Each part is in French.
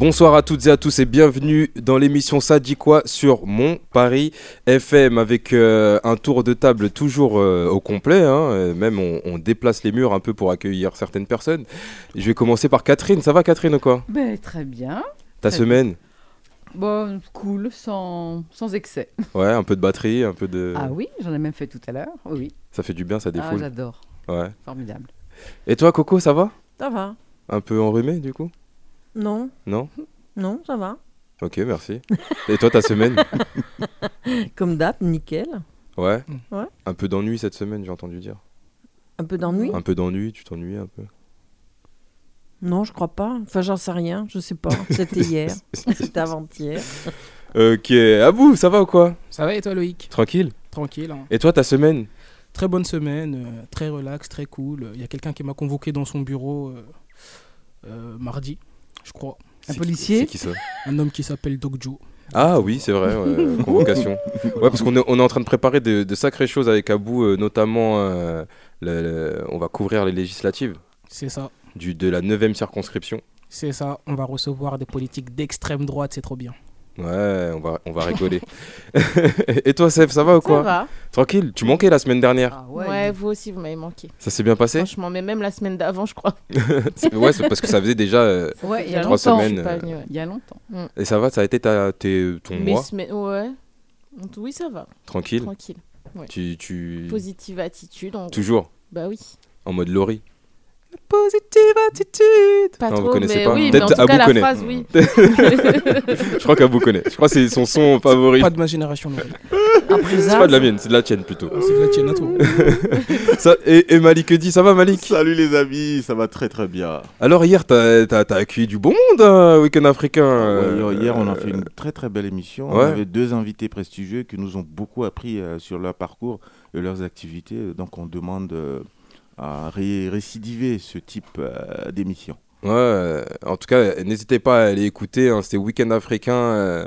Bonsoir à toutes et à tous et bienvenue dans l'émission Ça dit quoi sur Mon Paris FM avec euh, un tour de table toujours euh, au complet. hein, euh, même on, on déplace les murs un peu pour accueillir certaines personnes. Je vais commencer par Catherine. Ça va Catherine ou quoi? Ben, très bien. Ta Très semaine? Bon, cool, sans, sans excès. Ouais, un peu de batterie, un peu de... Ah oui, j'en ai même fait tout à l'heure. Oui, oui. Ça fait du bien, ça Ah, défoule. j'adore. ouais. Formidable. Et toi Coco, ça va? Ça va. Un peu enrhumé du coup? Non, Non? Non, ça va. Ok, merci. et toi ta semaine? Comme d'hab, nickel. Ouais. Ouais. Un peu d'ennui cette semaine, j'ai entendu dire. Un peu d'ennui? Un peu d'ennui, tu t'ennuies un peu? Non, je crois pas. Enfin, j'en sais rien, je sais pas. C'était hier, c'était avant-hier. Ok, à vous, ça va ou quoi? Ça va et toi Loïc? Tranquille Tranquille. hein. Et toi ta semaine? Très bonne semaine, euh, très relax, très cool. Il y a quelqu'un qui m'a convoqué dans son bureau euh, euh, mardi, je crois. Un policier C'est qui ça Un homme qui s'appelle Doc Joe. Ah oui, c'est vrai, ouais, convocation. Ouais, parce qu'on est, on est en train de préparer de, de sacrées choses avec Abou, euh, notamment euh, le- le- on va couvrir les législatives C'est ça, du, de la 9 circonscription. c'est ça. On va recevoir des politiques d'extrême droite, c'est trop bien. Ouais, on va, on va rigoler. Et toi, Sef, ça va ou quoi Ça va. Tranquille Tu manquais la semaine dernière. Ah Ouais, ouais. vous aussi, vous m'avez manqué. Ça s'est bien passé Franchement, mais même la semaine d'avant, je crois. Ouais, c'est parce que ça faisait déjà. euh, Ouais, il y a Trois longtemps. semaines. Ouais. Il y a longtemps. et ça va Ça a été ta, tes- ton Mais mois semaine- ouais. Oui, ça va. Tranquille Tranquille. Tu. tu... Positive attitude. En... Toujours Bah oui. en mode Laurie. Positive attitude Pas Non, vous trop, connaissez mais pas oui, mais Peut-être en tout Abou cas, la connaît. phrase, oui. Je crois qu'Abou connaît. Je crois que c'est son son favori. Pas de ma génération, C'est pas de la mienne, c'est de la tienne plutôt. c'est de la tienne à toi. Ça, et, et Malik dit, ça va Malik? Salut les amis, ça va très très bien. Alors hier, t'as as, accueilli du bon monde, hein, Week-end africain. euh, Ouais, hier, on a fait une très très belle émission. ouais. On avait deux invités prestigieux qui nous ont beaucoup appris euh, sur leur parcours et leurs activités. Donc on demande euh, à ré- récidiver ce type euh, d'émission. Ouais, en tout cas, n'hésitez pas à aller écouter. hein, C'était Week-end africain euh,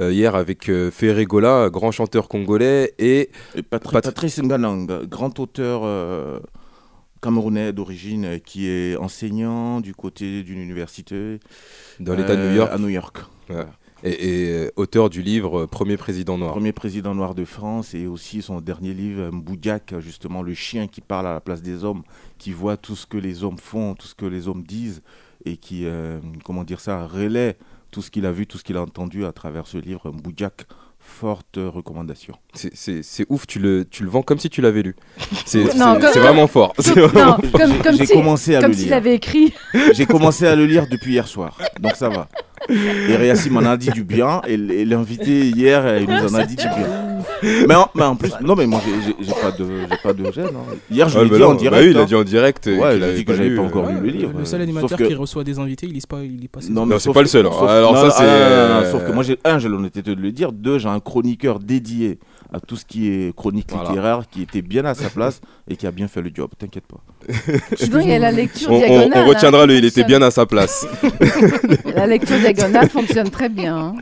euh, hier avec euh, Ferré Gola, grand chanteur congolais, et Et Patri- Pat- Patrice Nganang, grand auteur euh, camerounais d'origine euh, qui est enseignant du côté d'une université dans l'État de euh, New York, À New York. Ouais. Et, et, euh, auteur du livre euh, Premier président noir. Premier président noir de France et aussi son dernier livre, Mboudiak, justement le chien qui parle à la place des hommes, qui voit tout ce que les hommes font, tout ce que les hommes disent et qui, euh, comment dire ça, relaie tout ce qu'il a vu, tout ce qu'il a entendu à travers ce livre, Mboudiak. Forte recommandation. C'est- ouf, tu le, tu le vends comme si tu l'avais lu. C'est vraiment fort. Non, comme, comme J'ai si, commencé à comme le s'il lire. avait écrit. J'ai commencé à le lire depuis hier soir, donc ça va. Et Réassi m'en a dit du bien, et l'invité hier, euh, il nous en a dit du bien. Mais en, mais en plus, non mais moi j'ai- pas de, j'ai pas de gêne. hein. Hier je Ouais, l'ai bah dit non, en bah direct. oui, il a hein. dit en direct. euh, Ouais, il a dit que j'avais pas euh, encore lu le livre. Le euh, seul sauf animateur que- qui reçoit des invités, il lit pas, il lit pas ses Non, Non, mais c'est pas que- le seul, hein. sauf- Alors non, ça, c'est, ah, euh, Sauf que moi, j'ai un, j'ai l'honnêteté de le dire. Deux, j'ai un chroniqueur dédié à tout ce qui est chronique Voilà. littéraire, qui était bien à sa place et qui a bien fait le job. T'inquiète pas. Sinon, il y a la lecture On, on- diagonale. on retiendra hein, le, qui il était bien à sa place. La lecture diagonale fonctionne très bien. hein.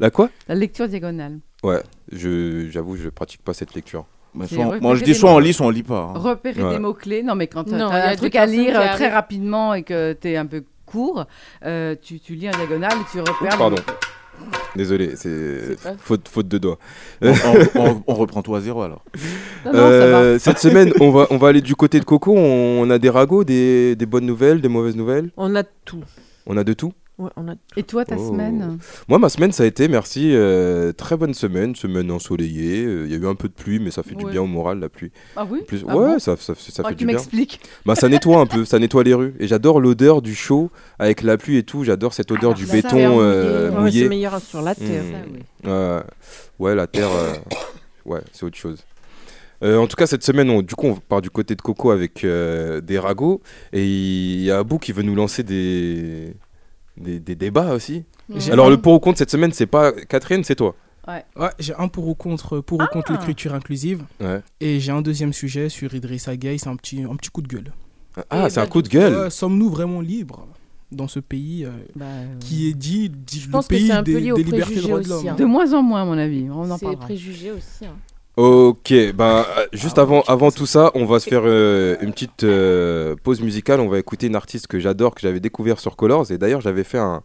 La quoi? La lecture diagonale. Ouais, je- j'avoue, je pratique pas cette lecture. Soit moi, je dis soit on lit, soit on lit pas. hein. Repérer Ouais. des mots-clés. Non, mais quand tu Non, as un truc à lire très rapidement et que tu es un peu court, euh, tu, tu lis en diagonale et tu repères. Pardon. Désolé, c'est faute, faute de doigts. on, on- on- on reprend tout à zéro alors. Non, non, ça va. Euh, cette semaine, on va, on va aller du côté de Coco. On, on a des ragots, des, des bonnes nouvelles, des mauvaises nouvelles. On a tout. On a de tout. Ouais, on a Et toi, ta Oh. semaine Moi, ma semaine, ça a été, merci, euh, très bonne semaine, semaine ensoleillée. Euh, Il y a eu un peu de pluie, mais ça fait du bien au moral, la pluie. Ah oui Plus, Ah ouais, bon ça, ça, ça Ah, fait Tu du bien. m'expliques. Bah, ça nettoie un peu, ça nettoie les rues. Et j'adore l'odeur du chaud avec la pluie et tout. J'adore cette odeur Ah, du béton terre euh, mouillé. c'est meilleur sur la terre. Mm. Ça, oui. Euh, ouais, la terre, euh, ouais, c'est autre chose. Euh, en tout cas, cette semaine, on, du coup, on part du côté de Coco avec euh, des ragots. Et il y a Abou qui veut nous lancer des, des, des débats aussi. Alors un- le pour ou contre cette semaine, c'est pas Catherine, c'est toi. Ouais, j'ai un pour ou contre, pour ou contre Ah. l'écriture inclusive. Ouais. Et j'ai un deuxième sujet sur Idrissa Gueye, c'est un petit, un petit coup de gueule. Ah, Et c'est un bah, coup de gueule. Euh, Sommes-nous vraiment libres dans ce pays euh, Bah, euh, qui est dit, dit le pense que pays c'est peu des, lié aux des libertés et droits de aussi, l'homme hein. De moins en moins, à mon avis. On en C'est parlera. préjugé aussi. hein. Ok, bah juste Ah, avant, avant tout ça, on va se faire euh, une petite euh, pause musicale. On va écouter une artiste que j'adore, que j'avais découvert sur Colors. Et d'ailleurs, j'avais fait un-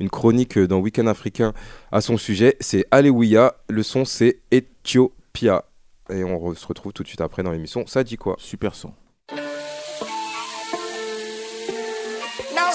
une chronique dans Weekend Africain à son sujet. C'est Alewiya. Le son, c'est Ethiopia. Et on re- se retrouve tout de suite après dans l'émission. Ça dit quoi? Super son. Now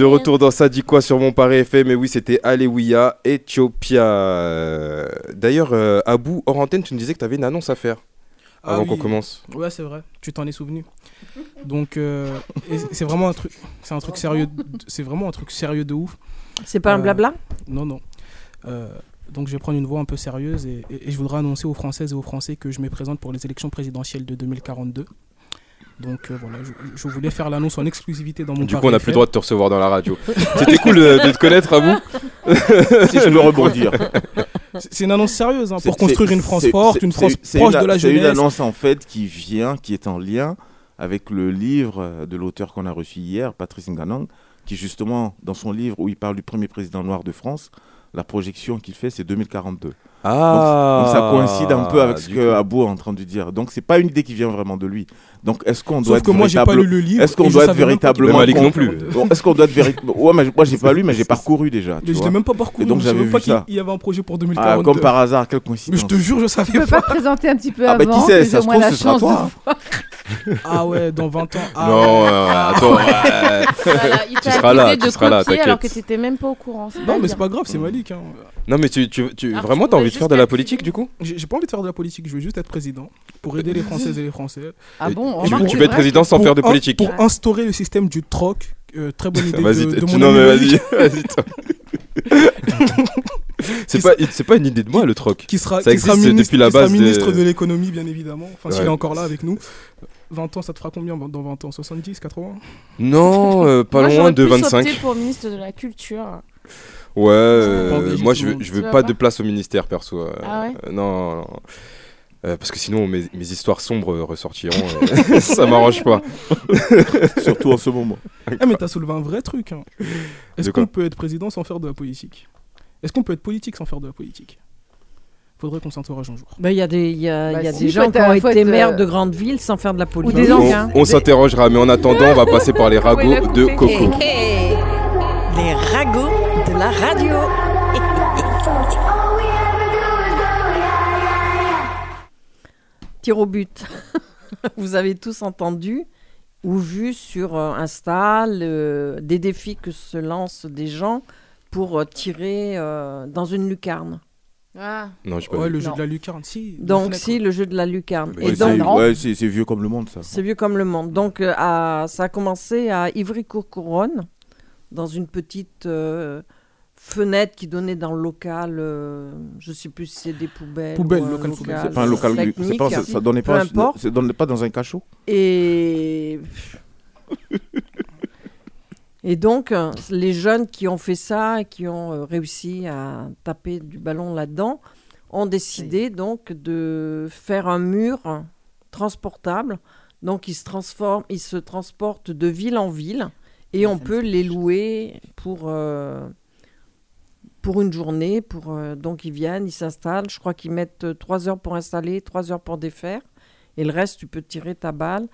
De retour dans ça dit quoi sur mon Paris FM Mais oui, c'était Alewiya, Ethiopia. D'ailleurs, euh, Abou, hors antenne, tu nous disais que tu avais une annonce à faire Ah avant oui. qu'on commence. Ouais, c'est vrai. Tu t'en es souvenu. Donc, euh, c'est vraiment un truc, c'est un truc sérieux. de- C'est vraiment un truc sérieux de ouf. C'est pas un Euh, blabla? Non, non. Euh, donc, je vais prendre une voix un peu sérieuse et, et- et je voudrais annoncer aux Françaises et aux Français que je me présente pour les élections présidentielles de 2042. Donc euh, voilà, je, je voulais faire l'annonce en exclusivité dans mon Du coup, on n'a plus le droit de te recevoir dans la radio. C'était cool euh, de te connaître, Abou. Si je peux rebondir. C'est une annonce sérieuse hein, pour construire une France forte, une France proche une- de la C'est une jeunesse. annonce en fait qui vient, qui est en lien avec le livre euh, de l'auteur qu'on a reçu hier, Patrice Nganang, qui justement, dans son livre où il parle du premier président noir de France, la projection qu'il fait, c'est 2042. Ah, donc, donc ça coïncide un peu avec ce que coup. Abou est en train de dire. Donc c'est pas une idée qui vient vraiment de lui. Donc est-ce qu'on doit Sauf être que moi, j'ai pas lu le livre. Est-ce qu'on doit être pas véritablement Malik non plus. Est-ce qu'on doit être véritablement Ouais, mais moi j'ai pas lu, mais j'ai parcouru déjà. tu Mais je l'ai même pas parcouru. Et donc j'avais pas vu ça. qu'il y avait un projet pour Ah, 2042. comme par hasard, quelle Mais coïncidence. je te jure, je Tu savais peux pas. pas te présenter un petit peu Ah, bah, qui avant sait, ça se trouve, la ce sera toi. Ah ouais, dans 20 ans. Ah, Non, euh, attends. ouais. Voilà, il Tu seras là, tu seras là, alors que t'étais même pas au courant. Non, mais c'est pas grave, c'est Malik. Hein. Non, mais tu, tu, tu Alors, vraiment, tu t'as envie voulais de faire de la politique du coup? J'ai pas envie de faire de la politique, je veux juste être président pour aider les Françaises et les Français. Ah Et bon tu, tu veux être vrai président sans Pour faire de politique Pour instaurer le système du troc. euh, très bonne idée Vas-y, de, de mon non mais vas-y, vas-y. toi. c'est pas, c'est pas une idée de moi le troc. Qui sera, Ça qui sera existe ministre, depuis la qui sera base de- ministre de, l'économie, bien évidemment. Enfin, s'il Ouais. est encore là avec nous. 20 ans, ça te fera combien dans 20 ans? 70, 80 Non, euh, pas Moi, loin de plus 25. opté pour ministre de la culture. Ouais, euh, moi je veux, je veux pas pas de place au ministère perso. euh, Ah ouais euh, Non, non. Euh, parce que sinon mes, mes histoires sombres ressortiront. euh, ça m'arrange pas. Surtout en ce moment. Ah, mais t'as soulevé un vrai truc. hein. Est-ce qu'on peut être président sans faire de la politique? Est-ce qu'on peut être politique sans faire de la politique? Faudrait qu'on s'interroge un jour. Ben, Il y a des, y a, Bah, y a si, des gens qui ont été maires de grandes villes sans faire de la politique. des On, on s'interrogera, mais en attendant, on va passer par les ragots de Coco. Les ragots la radio. Tir au but. Vous avez tous entendu ou vu sur euh, Insta le- des défis que se lancent des gens pour euh, tirer euh, dans une lucarne. Ah, Non, je sais pas. Ouais, le jeu Non. de la lucarne, si. Donc, si, le jeu de la lucarne. Mais Et c'est- donc, ouais, c'est c'est vieux comme le monde, ça. c'est vieux comme le monde. Donc, euh, à- ça a commencé à Ivry-Courcouronne, dans une petite euh, fenêtre qui donnait dans le local. euh, je sais plus si c'est des poubelles. Poubelle, ou local poubelle. C'est pas un local. pas, ça, ça donnait pas, ça donnait pas dans un cachot. Et. Et donc, euh, les jeunes qui ont fait ça et qui ont euh, réussi à taper du ballon là-dedans ont décidé donc de faire un mur transportable. Donc, ils se transforment, ils se transportent de ville en ville et on peut les louer pour euh, pour une journée. Pour euh, donc, ils viennent, ils s'installent. Je crois qu'ils mettent euh, trois heures pour installer, trois heures pour défaire. Et le reste, tu peux tirer ta balle.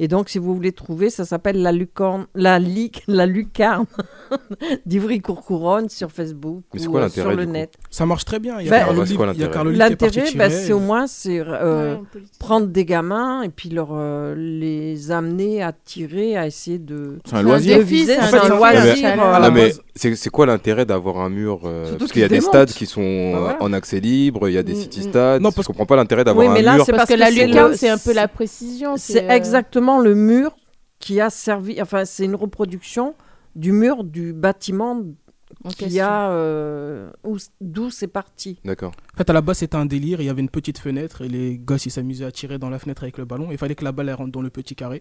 Et donc, si vous voulez trouver, ça s'appelle la lucarne, la, li- la lucarne d'Ivry-Courcouronne sur Facebook Mais ou quoi euh, sur le net. Ça marche très bien. A l'intérêt ben, tirer, c'est au moins c'est euh, ouais, politique. prendre des gamins et puis leur euh, les amener à tirer, à essayer de. C'est un loisir. c'est un loisir. euh, Ah, mais c'est quoi l'intérêt d'avoir un mur euh, Parce qu'il y a des stades qui sont euh, Bah en accès libre, il y a des Mm, city mm. stades. Non, parce je comprends pas l'intérêt d'avoir Oui, un mais là, mur. c'est Parce que la lucarne, c'est un peu la précision. C'est euh, le mur qui a servi. Enfin, c'est une reproduction du mur du bâtiment en qui a euh, où- d'où c'est parti. D'accord. En fait, à la base, c'était un délire. Il y avait une petite fenêtre et les gosses, ils s'amusaient à tirer dans la fenêtre avec le ballon. Il fallait que la balle elle rentre dans le petit carré.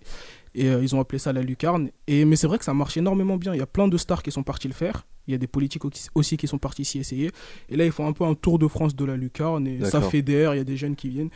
Et euh, ils ont appelé ça la lucarne. Et, mais c'est vrai que ça marche énormément bien. Il y a plein de stars qui sont partis le faire. Il y a des politiques au- aussi qui sont partis s'y essayer. Et là, ils font un peu un tour de France de la lucarne. Et ça fédère. Il y a des jeunes qui viennent.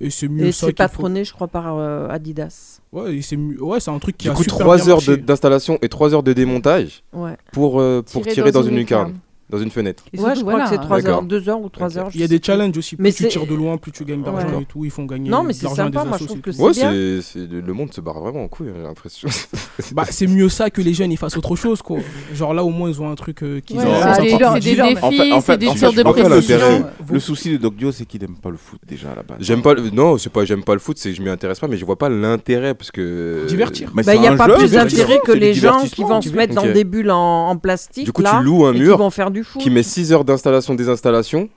Et c'est mieux Et ça c'est qu'il faut- patronné, je crois, par euh, Adidas. Ouais, et c'est mieux- ouais, c'est un truc qui Du a coup, super 3 bien heures d'installation et 3 heures de démontage Ouais. pour, euh, pour tirer, dans, une lucarne, lucarne. Dans une fenêtre. Et ouais, je crois voilà, que c'est 3 D'accord. heures, 2 heures ou 3 Ok. heures. Il y a des challenges aussi. Plus Mais tu tires de loin, plus tu gagnes d'argent Ouais. et tout. Ils font gagner Non, mais c'est sympa, moi, je trouve que. C'est Ouais, bien. c'est c'est- le monde se barre vraiment en couille, j'ai l'impression. Bah, c'est mieux ça que les jeunes ils fassent autre chose quoi. Genre là au moins ils ont un truc euh, qu'ils Ouais, c'est des, défis, c'est des tirs de précision. Le souci de Doc Dio, c'est qu'il n'aime pas le foot déjà à la base. J'aime pas le... Non, c'est pas j'aime pas le foot, c'est que je m'y intéresse pas, mais je vois pas l'intérêt parce que. Divertir. Bah, il n'y a un pas plus d'intérêt que les gens qui vont se mettre dans des bulles en, plastique. Du coup, tu loues un mur vont faire qui met 6 heures d'installation, désinstallation.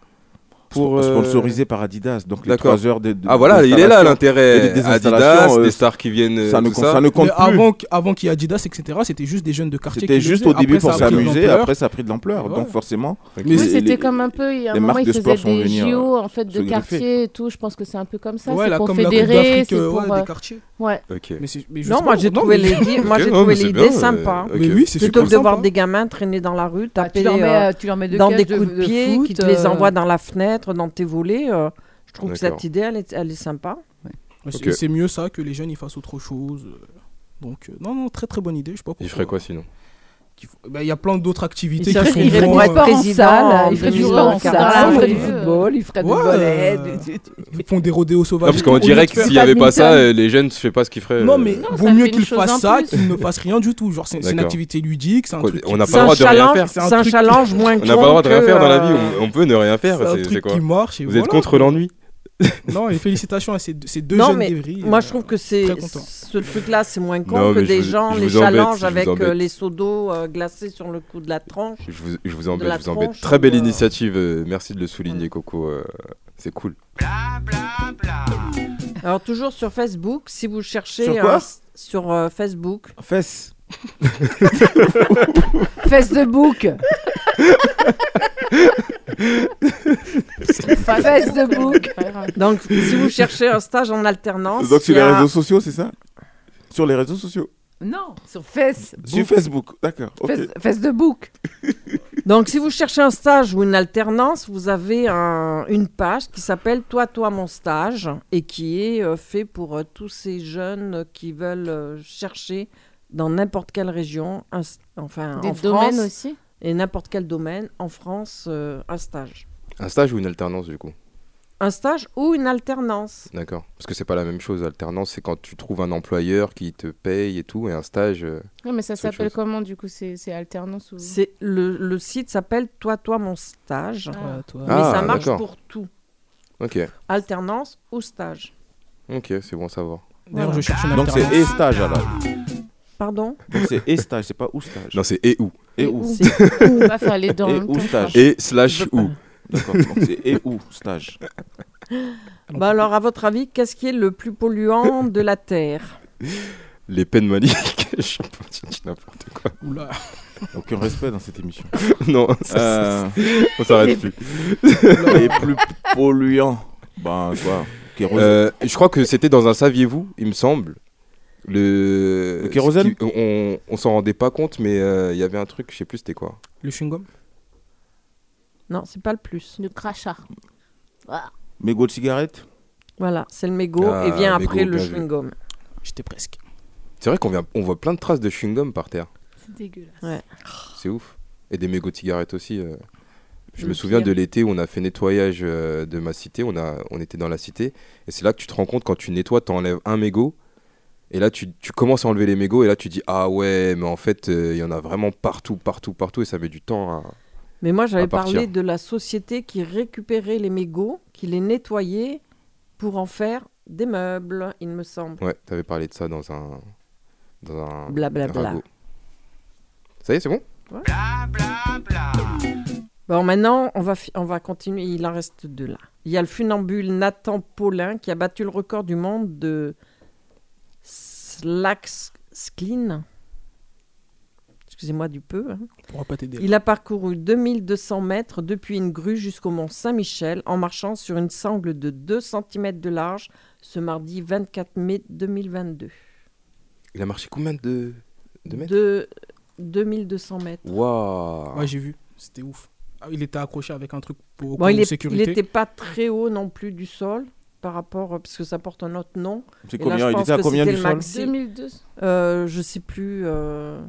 Pour, euh, Sponsorisé par Adidas. Donc les D'accord. 3 heures de, de- Ah voilà, il est là l'intérêt. Des Adidas, euh, des stars qui viennent. euh, Ça ne, tout compte- ça ne compte Mais plus. avant, avant qu'il y ait Adidas, etc., c'était juste des jeunes de quartier. C'était juste au début Après, pour s'amuser, après ça a pris de l'ampleur. Donc forcément. Mais c'était comme un peu, il y a un moment, ils de faisaient des JO en fait de quartier et tout. Je pense que c'est un peu comme ça. Ouais, c'est pour fédérer, c'est euh, pour. euh, des quartiers. Ouais. Non, moi j'ai trouvé l'idée sympa. euh, ok. Mais oui, c'est Plutôt super que de voir des gamins traîner dans la rue, taper tu, leur euh, mets, tu leur mets deux dans des de- coups de, de pied, qui te les euh, envoient dans la fenêtre, dans tes volets. euh, je trouve que cette idée, elle est, elle est sympa. Mais c'est- mieux ça que les jeunes ils fassent autre chose. Donc, euh, non, non, très très bonne idée. Je sais pas Il pourquoi. ferait quoi sinon? Bah, Il y a plein d'autres activités Il qui sont s'inscrirait vraiment, pour être euh, président en il ferait du 2024. sport en salle, il ferait du football, il ferait du Ouais, volet. euh, du- du- Ils font des rodéos sauvages. Non, parce qu'on dirait que s'il n'y avait pas ça, euh, les jeunes, je sais pas ce qu'ils feraient. Non, euh, mais Non, vaut ça mieux qu'ils fassent en ça qu'ils ne fassent rien du tout. Genre, c'est une activité ludique, c'est un truc. on n'a pas le droit de rien challenge- faire. C'est un challenge moins On n'a pas le droit de rien faire dans la que, vie, euh, on, peut ne rien faire. C'est quoi qui marche. et Vous êtes contre l'ennui Non, et félicitations à ces deux, ces deux Non, jeunes mais débris. moi euh, je trouve que c'est ce truc-là, c'est moins con Non, que des vous- gens les challenges avec euh, les seaux d'eau euh, glacés sur le coup de la tranche. Je vous, je vous De embête, je vous embête. Très belle euh, initiative, euh, merci de le souligner, Coco. euh, c'est cool. Alors toujours sur Facebook, si vous cherchez Sur quoi un- sur euh, Facebook, Fesses. Fesse de bouc. Fesse de bouc. donc si vous cherchez un stage en alternance, Donc sur les réseaux sociaux, c'est ça? Sur les réseaux sociaux? Non, sur fesse. Sur Facebook, d'accord. fesse de bouc. Donc, si vous cherchez un stage ou une alternance, vous avez un- une page qui s'appelle Toi, toi, mon stage et qui est euh, fait pour euh, tous ces jeunes qui veulent euh, chercher dans n'importe quelle région, un s- enfin Des en domaines France, aussi? Et n'importe quel domaine en France, euh, un stage. Un stage ou une alternance, du coup? Un stage ou une alternance. D'accord. Parce que c'est pas la même chose. Alternance, c'est quand tu trouves un employeur qui te paye et tout, et un stage. euh, mais ça s'appelle comment du coup? C'est c'est alternance ou C'est le, le site s'appelle Toi, toi, mon stage. Ah. Toi. Mais Ah, ça marche pour tout. Ok, Alternance ou stage. ok, c'est bon à savoir. D'ailleurs, je cherche une Donc c'est et stage alors. Pardon c'est et stage, c'est pas ou stage. Non, c'est et où Et Et où où C'est On va faire les dents. en Et temps, stage Et slash où D'accord. Donc c'est et où stage. Bah alors, à votre avis, qu'est-ce qui est le plus polluant de la Terre? Les peines maniques. Je sais pas, je dis n'importe quoi. Oula. Aucun respect dans cette émission. non, ça, Euh, on s'arrête plus. les plus polluants. Ben quoi? Euh, je crois que c'était dans un saviez-vous, il me semble. Le, Le kérosène qui- On, on s'en rendait pas compte, mais euh, il y avait un truc, je sais plus c'était quoi. Le chewing-gum? Non, c'est pas le plus. Le crachat. Mégot de cigarette? Voilà, c'est le mégot Ah, et vient mégot, après le chewing-gum. J'étais presque. C'est vrai qu'on vient, on voit plein de traces de chewing-gum par terre. C'est dégueulasse. Ouais. C'est ouf. Et des mégots de cigarettes aussi. euh. Je Le me souviens pire. de l'été où on a fait nettoyage euh, de ma cité. On, a, on était dans la cité. Et c'est là que tu te rends compte quand tu nettoies, tu enlèves un mégot. Et là, tu, tu commences à enlever les mégots. Et là, tu dis Ah ouais, mais en fait, euh, il y en a vraiment partout, partout, partout. Et ça met du temps à. Mais moi, j'avais parlé de la société qui récupérait les mégots, qui les nettoyait pour en faire des meubles, il me semble. Ouais, t'avais parlé de ça dans un. Dans un. Blablabla. Ça y est, c'est bon? Bon, maintenant, on va, on va continuer. Il en reste deux là. Il y a le funambule Nathan Paulin qui a battu le record du monde de Slacksklin. Excusez-moi du peu. hein. On pourra pas t'aider. Il a parcouru 2200 mètres depuis une grue jusqu'au mont Saint-Michel en marchant sur une sangle de 2 cm de large ce mardi 24 mai 2022. Il a marché combien de, de mètres? De 2200 mètres. Waouh Ouais, j'ai vu. C'était ouf. Ah, il était accroché avec un truc pour Bon, il pour est- il sécurité. n'était pas très haut non plus du sol par rapport, parce que ça porte un autre nom. C'est là, combien je Il était à combien du sol maxi. 2002. Euh, je sais plus. euh,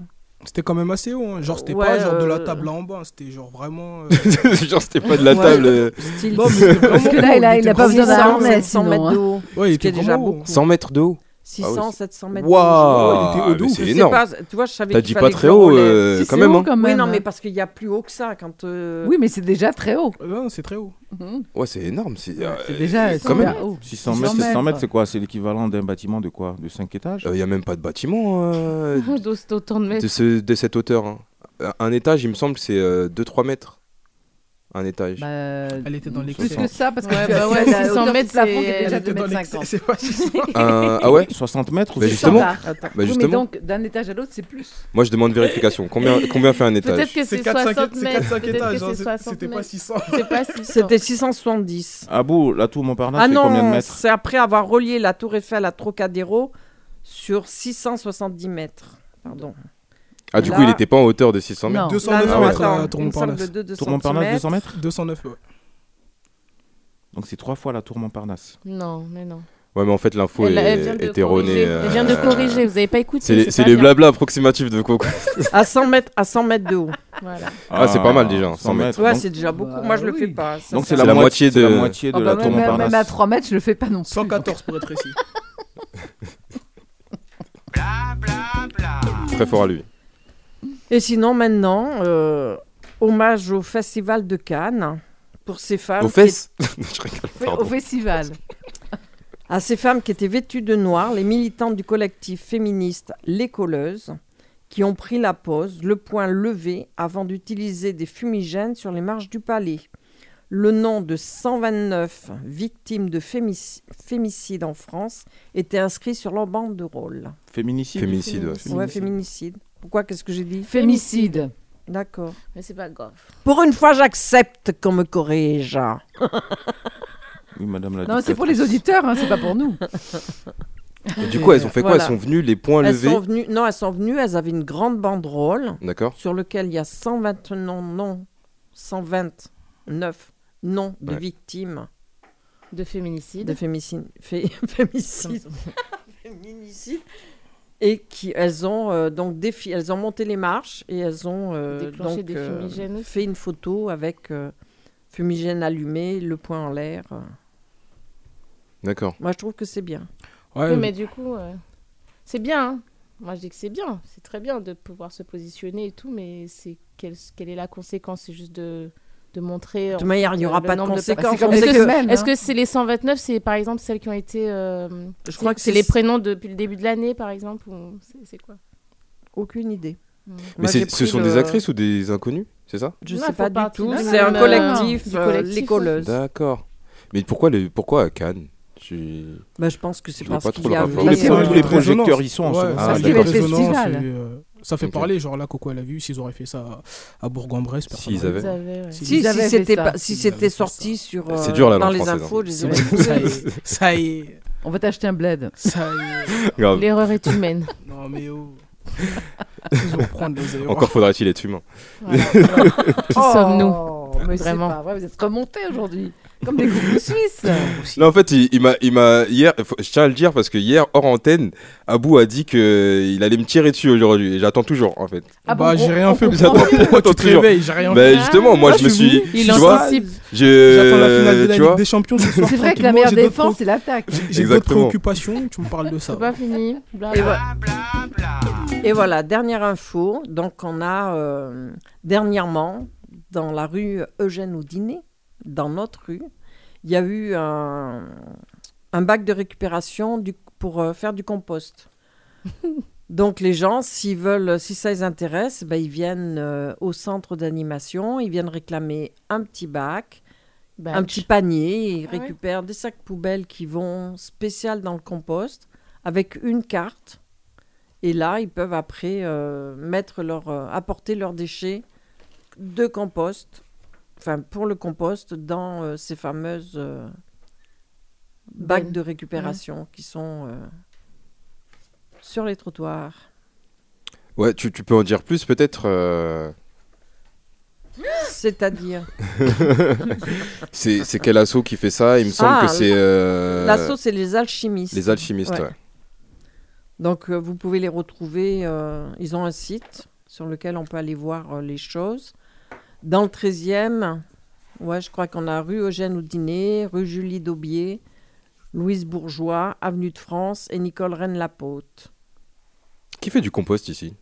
C'était quand même assez haut. hein. Genre, c'était Ouais, pas genre de la euh, table là en bas. C'était genre vraiment. euh, Genre, c'était pas de la Ouais. table. style Non, mais c'était vraiment Parce que là, il a- il a pas besoin d'un haut. 600, mètre, 700 sinon, mètres hein. de haut. Ouais, il était déjà haut. beaucoup. 100 mètres de haut 600, 700 mètres. Waouh mais ouf. C'est énorme pas, tu vois, je savais T'as dit pas très haut euh, Si, quand c'est même. haut hein. quand Oui, même, non, hein. mais parce qu'il y a plus haut que ça quand. euh, Oui, mais c'est déjà très haut. Non, c'est très haut. Mhm. Ouais, c'est énorme. C'est euh, déjà quand même. haut. 600 mètres, 600 mètres, c'est quoi C'est l'équivalent d'un bâtiment de quoi De 5 étages? Il n'y a même pas de bâtiment euh, de de, mètres. ce- de cette hauteur. hein. Euh, Un étage, il me semble, c'est 2-3 mètres. Un étage. Bah, Elle était dans les plus que ça, parce que Ouais, bah ouais, tu as la 600 hauteur du mètres, c'est- déjà était 2 dans mètres l'excès, 50. C'est pas 600. Un- Ah ouais 60 mètres ou Bah, 600 justement. Bah, Oui, mais justement. donc, d'un étage à l'autre, c'est plus. Moi, je demande vérification. Combien, combien fait un Peut-être étage que c'est C'est 4-5 60 mètres. étages. Peut-être que hein, c'est c'est- 60 C'était pas mètres. 600. C'est pas 600. C'était 670. Ah bon, la tour Montparnasse, Ah c'est combien de non, mètres c'est après avoir relié la Tour Eiffel à Trocadéro sur 670 mètres. Pardon. Ah, du Là- coup, il n'était pas en hauteur de 600 mètres Non. 209 Là, non, mètres attends, à Tour me semble Montparnasse. de 200 Tour Montparnasse, 200 mètres 209, ouais. Donc c'est trois fois la tour Montparnasse. Non, mais non. Ouais, mais en fait, l'info est, erronée. euh, Elle vient de corriger, vous avez pas écouté. C'est les, blabla approximatifs de Coco. À 100 mètres, à 100 mètres de haut. Voilà. Ah, c'est pas mal déjà, 100 mètres. Ouais, c'est déjà beaucoup. Bah Moi, je le oui. fais pas. Ça, Donc c'est la, moitié de- de la moitié de Ah la bah, tour même, même à Montparnasse. 3 mètres, je le fais pas non plus. 114 pour être précis. Très fort à lui. Et sinon, maintenant, euh, hommage au Festival de Cannes pour ces femmes. Fesses Je rigole, Au festival. À ces femmes qui étaient vêtues de noir, les militantes du collectif féministe Les Colleuses, qui ont pris la pose, le poing levé, avant d'utiliser des fumigènes sur les marches du palais. Le nom de 129 victimes de fémici- fémicide en France était inscrit sur leur bande de rôle. Féminicide. Féminicide, ouais. Ouais, féminicide. Pourquoi Qu'est-ce que j'ai dit Fémicide. D'accord. Mais c'est pas grave. Pour une fois, j'accepte qu'on me corrige. Oui, madame la Non, c'est pour les auditeurs, hein, c'est pas pour nous. Et du coup, elles ont fait quoi? Voilà. Elles sont venues les poings Elles levés? sont venues, non, elles sont venues, elles avaient une grande banderole D'accord. sur laquelle il y a 120 noms, non, 129 noms de Ouais. victimes De féminicide. de fémicide. fé-. Féminicide. Et qui, elles ont euh, donc défi- elles ont monté les marches et elles ont euh, donc des euh, fait une photo avec euh, fumigène allumé, le poing en l'air. D'accord. Moi, je trouve que c'est bien. Ouais, Oui, mais du coup, euh, c'est bien. hein. Moi, je dis que c'est bien. C'est très bien de pouvoir se positionner et tout, mais c'est quelle, quelle est la conséquence? C'est juste de, de montrer. De toute manière, il n'y aura euh, le pas de nombre conséquences. C'est Est-ce que- semaines. Est-ce hein. que c'est les 129 C'est par exemple celles qui ont été. euh, Je c'est- crois que c'est c'est- les prénoms depuis le début de l'année, par exemple ou c'est- C'est quoi? Aucune idée. Hmm. Mais Moi, c'est- ce sont le- des actrices ou des inconnus C'est ça? Je Non, sais pas du tout. C'est un euh, collectif, euh, les colleuses. D'accord. Mais pourquoi, les... pourquoi à Cannes? Je- Bah, je pense que c'est parce pas qu'il trop y le avait... rapport. Tous les, projecteurs, ils sont en ce moment. Ah, y avait d'accord. le festival. Ça fait Ok. parler, genre là, Coco, elle a vu, s'ils auraient fait ça à, à Bourg-en-Bresse, personne S'ils avaient. Ouais. Si, Si, si c'était pas- si sorti ça. sur C'est euh, dur, la dans langue les française, infos, hein. je les ça y est, ça y est, On va t'acheter un bled. ça y est. L'erreur est humaine. Non mais oh. Ils vont prendre les. Encore faudrait-il être humain. Qui sommes-nous? Oh, mais Vraiment. pas vrai, vous êtes remontés aujourd'hui. Comme des coucous suisses. Là, en fait, il, il m'a, il m'a hier, faut- je tiens à le dire parce que hier, hors antenne, Abou a dit que il allait me tirer dessus aujourd'hui. Et j'attends toujours, en fait. Ah bah bon, j'ai rien on fait. comprend Pourquoi, mieux. pourquoi tu te toujours. réveilles J'ai rien Ben fait. justement, moi, Ah, je me je suis, suis Il tu vois, anticipe. je, J'attends la finale de la tu vois, Ligue des Champions ce soir. C'est vrai que la tranquillement, meilleure j'ai d'autres défense, c'est l'attaque. J'ai d'autres Exactement. préoccupations, tu me parles de ça. C'est pas fini. Bla, Et, bla. voilà. Et voilà, dernière info. Donc, on a euh, dernièrement, dans la rue Eugène Oudinet, dans notre rue, il y a eu un, un bac de récupération du- pour euh, faire du compost. Donc, les gens, s'ils veulent, si ça les intéresse, ben, ils viennent euh, au centre d'animation, ils viennent réclamer un petit bac, un petit panier, ils Ah ouais. récupèrent des sacs poubelles qui vont spécial dans le compost avec une carte. Et là, ils peuvent après euh, mettre leur, apporter leurs déchets de compost, enfin pour le compost, dans euh, ces fameuses euh, bacs Ben. de récupération qui sont euh, sur les trottoirs. ouais, tu, tu peux en dire plus peut-être. euh, C'est-à-dire, c'est, c'est quel assaut qui fait ça? Il me semble Ah, que c'est euh, l'assaut, c'est les alchimistes. les alchimistes. Ouais. ouais. Donc, euh, vous pouvez les retrouver. euh, ils ont un site sur lequel on peut aller voir euh, les choses. Dans le 13e, ouais, je crois qu'on a rue Eugène Oudinet, rue Julie Daubier, Louise Bourgeois, avenue de France et Nicole Rennes-Lapôte. Qui fait du compost ici?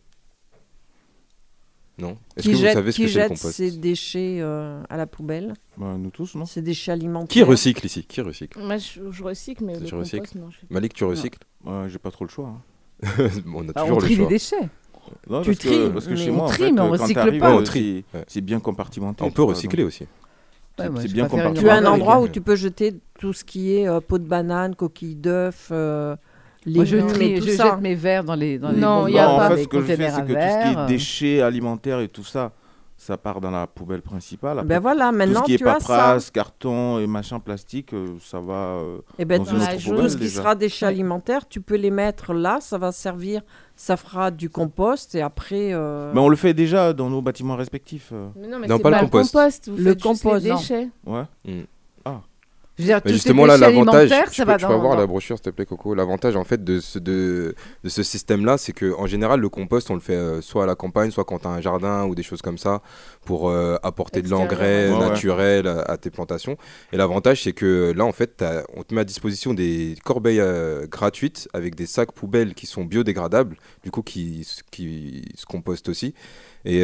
Non? Est-ce Qui que vous jette, savez ce qui que c'est le jette compost? ses déchets euh, à la poubelle? Bah, nous tous, non Ces déchets alimentaires. Qui recycle ici? Qui recycle? Moi, je, je recycle, mais Tu le recycles compost, non. Je. Malik, tu recycles? Ouais, J'ai pas trop le choix. hein. On a Bah, on toujours le trie les choix. déchets. Non, Tu parce que, tries, parce que mais chez on en trie, fait, mais on euh, recycle pas. euh, On trie, c'est- ouais. C'est bien compartimenté. On peut recycler aussi. Ouais, c'est bien Tu as un endroit où tu peux jeter tout ce qui est euh, peau de banane, coquille d'œuf, euh, Moi, je, trie- tout je ça. jette mes verres dans les dans les Non, il y a Non, en pas fait, les ce que je fais, c'est que tout ce qui est déchets alimentaires et tout ça, ça part dans la poubelle principale. Après, Ben voilà, tout maintenant ce qui est tu ça. paperasse, carton et machin plastique, euh, ça va euh, Et ben, dans tout, une autre jaune, tout poubelle ce qui déjà. sera déchets Ouais. alimentaires, tu peux les mettre là, ça va servir, ça fera du compost et après. euh, Mais on le fait déjà dans nos bâtiments respectifs. Mais non, mais Non, c'est pas pas, le le compost. compost. Vous Le faites juste compost, les non. déchets. Ouais. Je veux dire, justement, là, l'avantage, ça peux, avoir dans- la brochure, s'il te plaît, Coco. L'avantage, en fait, de ce, de, de ce système-là, c'est que en général, le compost, on le fait euh, soit à la campagne, soit quand tu as un jardin ou des choses comme ça, pour euh, apporter de l'engrais ouais. Ouais, ouais. naturel à, à tes plantations. Et l'avantage, c'est que là, en fait, on te met à disposition des corbeilles euh, gratuites avec des sacs poubelles qui sont biodégradables, du coup, qui, qui se compostent aussi. Et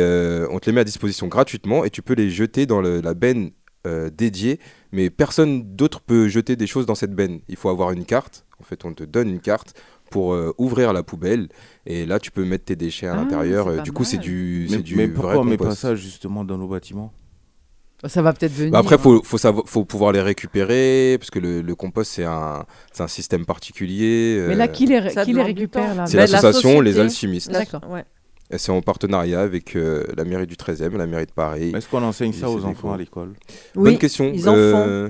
on te les met à disposition gratuitement et tu peux les jeter dans le- la benne euh, dédiée, mais personne d'autre peut jeter des choses dans cette benne. Il faut avoir une carte. En fait, on te donne une carte pour euh, ouvrir la poubelle et là tu peux mettre tes déchets à Ah, l'intérieur. Euh, Du coup, c'est du, Mais, c'est du mais vrai pourquoi on met pas ça justement dans nos bâtiments? Ça va peut-être venir. Bah après, faut, faut, savoir, faut pouvoir les récupérer parce que le, le compost c'est un, c'est un système particulier. Mais là, euh, qui les, Ça qui les récupère C'est la l'association Les société. Alchimistes. D'accord. Ouais. Et c'est en partenariat avec euh, la mairie du 13e, la mairie de Paris. Est-ce qu'on enseigne ça aux enfants à l'école? Oui, Bonne question. ils en Euh,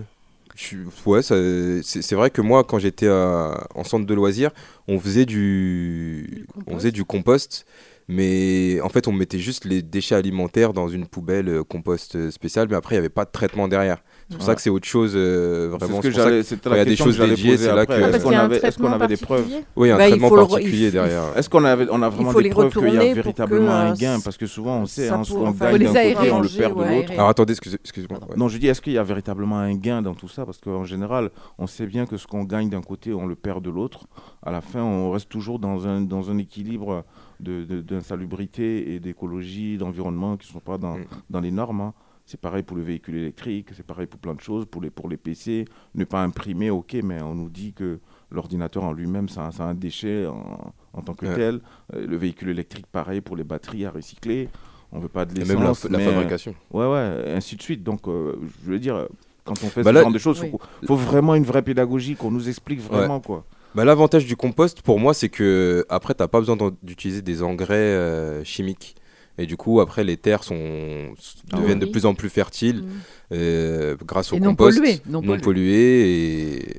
je ouais, ça- c'est c'est vrai que moi, quand j'étais à- en centre de loisirs, on faisait du, on faisait du compost, mais en fait, on mettait juste les déchets alimentaires dans une poubelle euh, compost spéciale, mais après, il n'y avait pas de traitement derrière. C'est pour Ouais. ça que c'est autre chose, euh, C'est vraiment. ce que j'allais- c'était la y a des question choses j'allais dédiées, poser c'est là après. que. Est-ce qu'on avait, est-ce qu'on traitement avait des preuves Oui, un Bah, traitement particulier derrière. Est-ce qu'on avait, on a vraiment des preuves qu'il y a véritablement que, un gain Parce que souvent, on sait, hein, pour- ce qu'on enfin, gagne d'un côté, on le perd de l'autre. Alors attendez, excusez- excusez-moi. Non, je dis, est-ce qu'il y a véritablement un gain dans tout ça Parce qu'en général, on sait bien que ce qu'on gagne d'un côté, on le perd de l'autre. À la fin, on reste toujours dans un, dans un équilibre de- de- d'insalubrité et d'écologie, d'environnement qui ne sont pas dans, Mm. dans les normes. hein. C'est pareil pour le véhicule électrique, c'est pareil pour plein de choses, pour les, pour les PC. Ne pas imprimer, ok, mais on nous dit que l'ordinateur en lui-même, c'est un, c'est un déchet en, en tant que Ouais. tel. Euh, le véhicule électrique, pareil pour les batteries à recycler. On veut pas de l'essence. même la, la mais- fabrication. Ouais, ouais, ainsi de suite. Donc, euh, je veux dire, quand on fait Bah ce là- genre de choses, il Oui. faut, faut vraiment une vraie pédagogie, qu'on nous explique vraiment, quoi. Bah, L'avantage du compost, pour moi, c'est que après, t'as pas besoin d'utiliser des engrais euh, chimiques. Et du coup, après, les terres sont, Ah deviennent de plus en plus fertiles Mm. euh, grâce au Et non compost. polluées, non non polluées. pollués,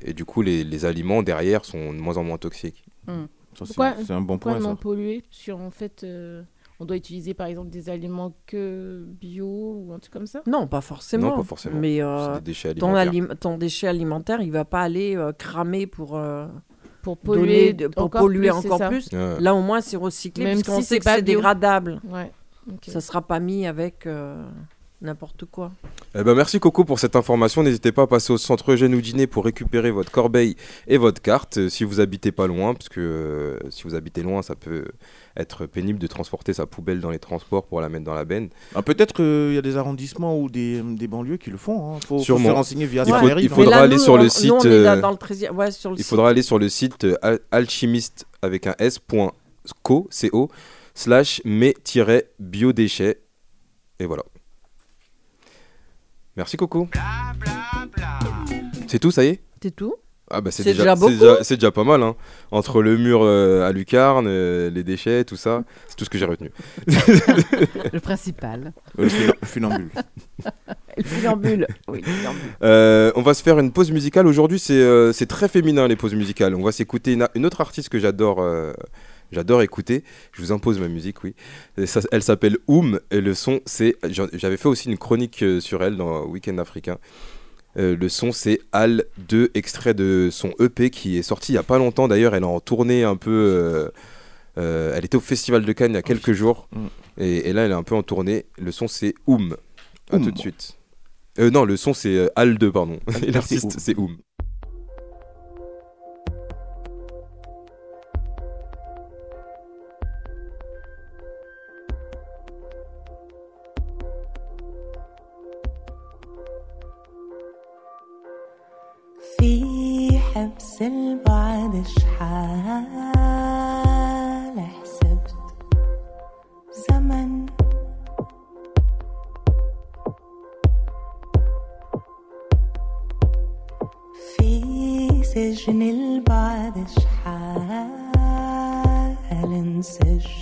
et, et du coup, les, les aliments derrière sont de moins en moins toxiques. Ça, c'est- un bon pourquoi point, non ça. polluer sur en fait euh, on doit utiliser par exemple des aliments que bio ou un truc comme ça? Non, pas forcément. Non, pas forcément. Mais euh, des déchets ton, alimentaires. alim- ton déchet alimentaire, il va pas aller euh, cramer pour, euh, pour polluer de- pour encore polluer plus, encore plus. Ouais. Là, au moins, c'est recyclé Même parce qu'on si sait c'est que pas c'est dégradable. Ouais. Ok. Ça sera pas mis avec euh, n'importe quoi. Eh ben, merci Coco pour cette information. N'hésitez pas à passer au centre Eugène ou Dîner pour récupérer votre corbeille et votre carte euh, si vous habitez pas loin, parce que euh, si vous habitez loin, ça peut être pénible de transporter sa poubelle dans les transports pour la mettre dans la benne. Ah, Peut-être qu'il y a des arrondissements ou des, des banlieues qui le font. Il faut, faut Sûrement. se renseigner via Il faut- il faut- faudra là, aller nous, sur le on- site, on est là dans le 13e. Ouais, sur le Il site. faudra aller sur le site al- alchimiste avec un s.co co, slash mes-biodéchets. Et voilà. Merci Coco. C'est tout, ça y est? C'est tout. Ah bah c'est déjà, déjà déjà, pas mal hein. Entre le mur euh, à lucarne, euh, les déchets, tout ça, c'est tout ce que j'ai retenu. Le principal. Euh, le funambule. Le funambule. Oui, le funambule. Euh, on va se faire une pause musicale. Aujourd'hui, c'est euh, c'est très féminin les pauses musicales. On va s'écouter une, une autre artiste que j'adore. J'adore écouter. Je vous impose ma musique, oui. Et ça- elle s'appelle Oum et le son, c'est. J'avais fait aussi une chronique euh, sur elle dans Weekend Africain. Euh, le son, c'est Al 2, extrait de son EP qui est sorti il y a pas longtemps. D'ailleurs, elle est en tournée un peu. euh, euh, elle était au Festival de Cannes il y a quelques jours. Mm. Et, et là, elle est un peu en tournée. Le son, c'est Oum. Oum. tout de suite. Non, le son, c'est Al 2, pardon. Et 2, c'est l'artiste, c'est Oum. حبس البعد شحال حسبت زمن. في سجن البعد شحال انسجت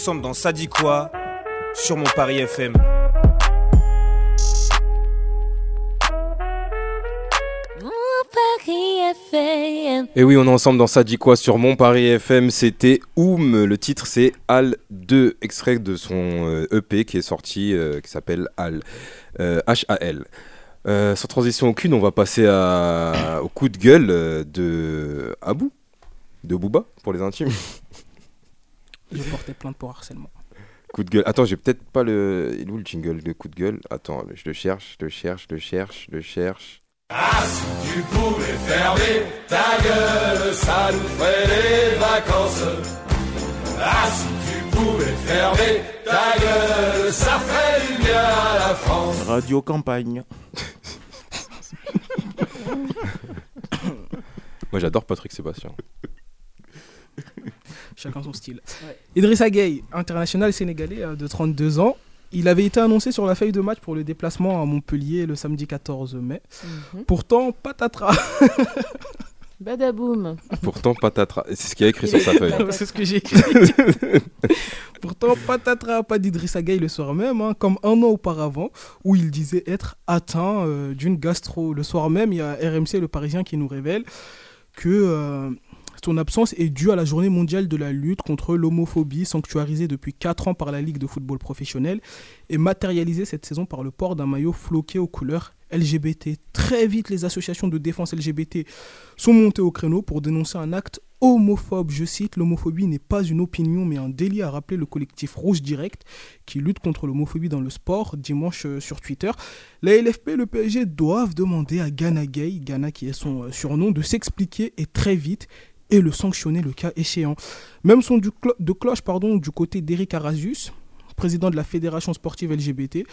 ensemble dans Ça dit quoi sur mon Paris FM. Mon Paris FM. and Et oui, on est ensemble dans Ça dit quoi sur Mon Paris FM. C'était Oum. Le titre, c'est Al 2, extrait de son euh, EP qui est sorti, euh, qui s'appelle Al. Euh, H-A-L. Euh, sans transition aucune, on va passer à- au coup de gueule de Abou, de Booba, pour les intimes. Je portais plainte pour harcèlement. Coup de gueule. Attends, j'ai peut-être pas le. Il est où le jingle de coup de gueule? Attends, je le cherche, je le cherche, je le cherche, je le cherche. Ah, si tu pouvais fermer ta gueule, ça nous ferait les vacances. Ah, si tu pouvais fermer ta gueule, ça ferait du bien à la France. Radio Campagne. Moi, j'adore Patrick Sébastien. Chacun son style. Idrissa Gueye, international sénégalais euh, de 32 ans. Il avait été annoncé sur la feuille de match pour le déplacement à Montpellier le samedi 14 mai. Mhm. Pourtant, patatras. Badaboum. Pourtant, patatras. C'est ce qu'il y a écrit sur sa feuille. C'est ce que j'ai écrit. Pourtant, patatras, pas d'Idrissa Gueye le soir même, hein, comme un an auparavant, où il disait être atteint euh, d'une gastro. Le soir même, il y a RMC Le Parisien qui nous révèle que euh, son absence est due à la journée mondiale de la lutte contre l'homophobie, sanctuarisée depuis 4 ans par la Ligue de football professionnel et matérialisée cette saison par le port d'un maillot floqué aux couleurs LGBT. Très vite, les associations de défense LGBT sont montées au créneau pour dénoncer un acte homophobe. Je cite, l'homophobie n'est pas une opinion mais un délit, a rappelé le collectif Rouge Direct qui lutte contre l'homophobie dans le sport dimanche euh, sur Twitter. La LFP et le PSG doivent demander à Ghana Gay, Ghana qui est son euh, surnom, de s'expliquer et très vite et le sanctionner le cas échéant. Même son de cloche pardon, du côté d'Eric Arazius, président de la Fédération sportive LGBT.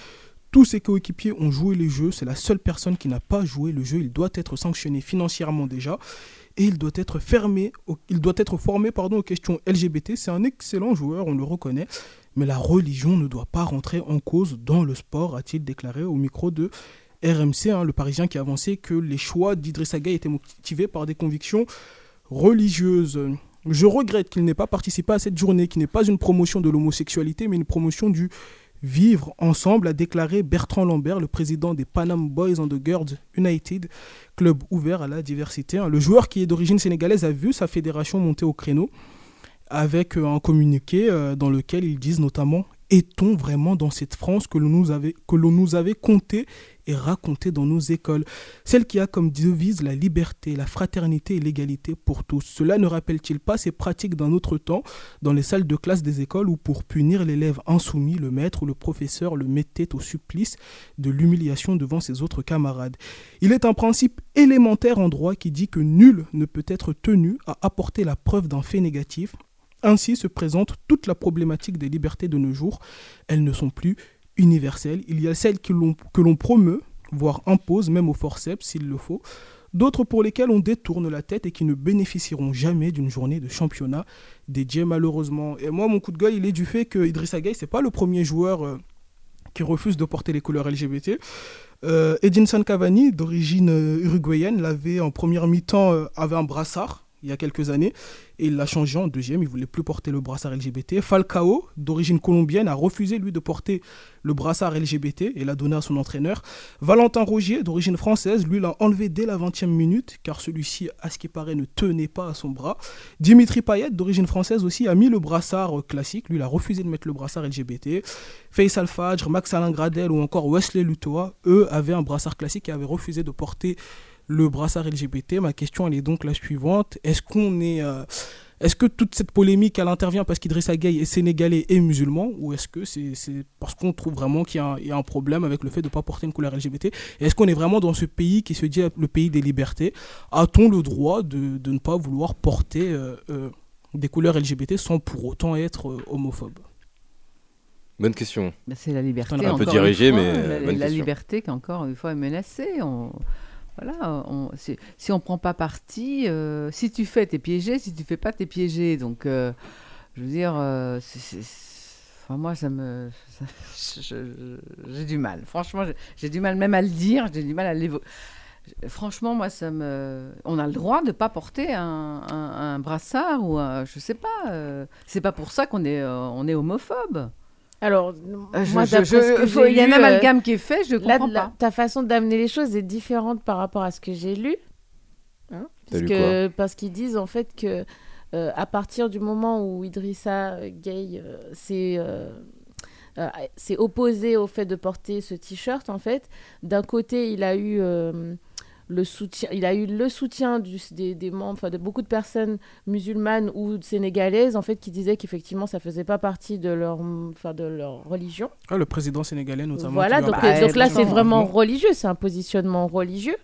Tous ses coéquipiers ont joué les jeux, c'est la seule personne qui n'a pas joué le jeu. Il doit être sanctionné financièrement déjà et il doit être fermé, il doit être formé pardon, aux questions LGBT. C'est un excellent joueur, on le reconnaît, mais la religion ne doit pas rentrer en cause dans le sport, a-t-il déclaré au micro de RMC, hein, le Parisien qui a avancé que les choix d'Idrissa Gueye étaient motivés par des convictions religieuses. Je regrette qu'il n'ait pas participé à cette journée, qui n'est pas une promotion de l'homosexualité, mais une promotion du vivre ensemble, a déclaré Bertrand Lambert, le président des Panam Boys and the Girls United, club ouvert à la diversité. hein. Le joueur qui est d'origine sénégalaise a vu sa fédération monter au créneau avec euh, un communiqué euh, dans lequel ils disent notamment est-on vraiment dans cette France que l'on nous avait que l'on nous avait compté et raconté dans nos écoles? Celle qui a comme devise la liberté la fraternité et l'égalité pour tous. Cela ne rappelle-t-il pas ces pratiques d'un autre temps dans les salles de classe des écoles où pour punir l'élève insoumis le maître ou le professeur le mettait au supplice de l'humiliation devant ses autres camarades? Il est un principe élémentaire en droit qui dit que nul ne peut être tenu à apporter la preuve d'un fait négatif ainsi se présente toute la problématique des libertés de nos jours. Elles ne sont plus universelles. Il y a celles que l'on, promeut, voire impose, même au forceps s'il le faut. D'autres pour lesquelles on détourne la tête et qui ne bénéficieront jamais d'une journée de championnat dédiée malheureusement. Et moi, mon coup de gueule, il est du fait que Idrissa Gueye, c'est pas le premier joueur euh, qui refuse de porter les couleurs LGBT. Euh, Edinson Cavani, d'origine euh, uruguayenne, l'avait en première mi-temps, avait un brassard il y a quelques années et il l'a changé en deuxième. Il voulait plus porter le brassard LGBT. Falcao, d'origine colombienne, a refusé lui de porter le brassard LGBT et l'a donné à son entraîneur. Valentin Rogier, d'origine française, lui l'a enlevé dès la 20e minute car celui-ci, à ce qui paraît, ne tenait pas à son bras. Dimitri Payet, d'origine française aussi, a mis le brassard euh, classique. Lui, il a refusé de mettre le brassard LGBT. Faisal Fadj, Max Alain Gradel ou encore Wesley Lutoa, eux, avaient un brassard classique et avaient refusé de porter le brassard LGBT. Ma question, elle est donc la suivante. Est-ce qu'on est... euh, est-ce que toute cette polémique, elle intervient parce qu'Idrissa Gueye est sénégalais et musulman ou est-ce que c'est parce qu'on trouve vraiment qu'il y, a un- il y a un problème avec le fait de ne pas porter une couleur LGBT est-ce qu'on est vraiment dans ce pays qui se dit le pays des libertés? A-t-on le droit de, de ne pas vouloir porter euh, euh, des couleurs LGBT sans pour autant être euh, homophobe? Bonne question. Ben, c'est la liberté. Un peu encore une dirigé, fois, mais La, euh, bonne la question. liberté qui, encore une fois, est menacée. On, voilà, on, si on ne prend pas parti, euh, si tu fais, t'es piégé. Si tu fais pas, t'es piégé. Donc, euh, je veux dire, euh, moi, ça me. j'ai du mal. Franchement, j'ai- du mal même à le dire. J'ai du mal à l'évoquer. Franchement, moi, ça me. On a le droit de pas porter un, brassard ou un, je sais pas. c'est pas pour ça qu'on est, on est homophobe. Alors, Euh, je- moi, je- faut- il y a un euh, amalgame qui est fait, je comprends la- pas. Ta façon d'amener les choses est différente par rapport à ce que j'ai lu. Hein Parce lu que- parce qu'ils disent en fait que euh, à partir du moment où Idrissa Gay euh, s'est euh, euh, s'est opposé au fait de porter ce t-shirt, en fait, d'un côté, il a eu euh, le soutien, il a eu le soutien du- des, des membres, enfin, de beaucoup de personnes musulmanes ou sénégalaises, en fait, qui disaient qu'effectivement, ça faisait pas partie de leur, enfin, de leur religion. Ah, le président sénégalais notamment. Voilà, donc, euh, donc là, c'est vraiment religieux, c'est un positionnement religieux.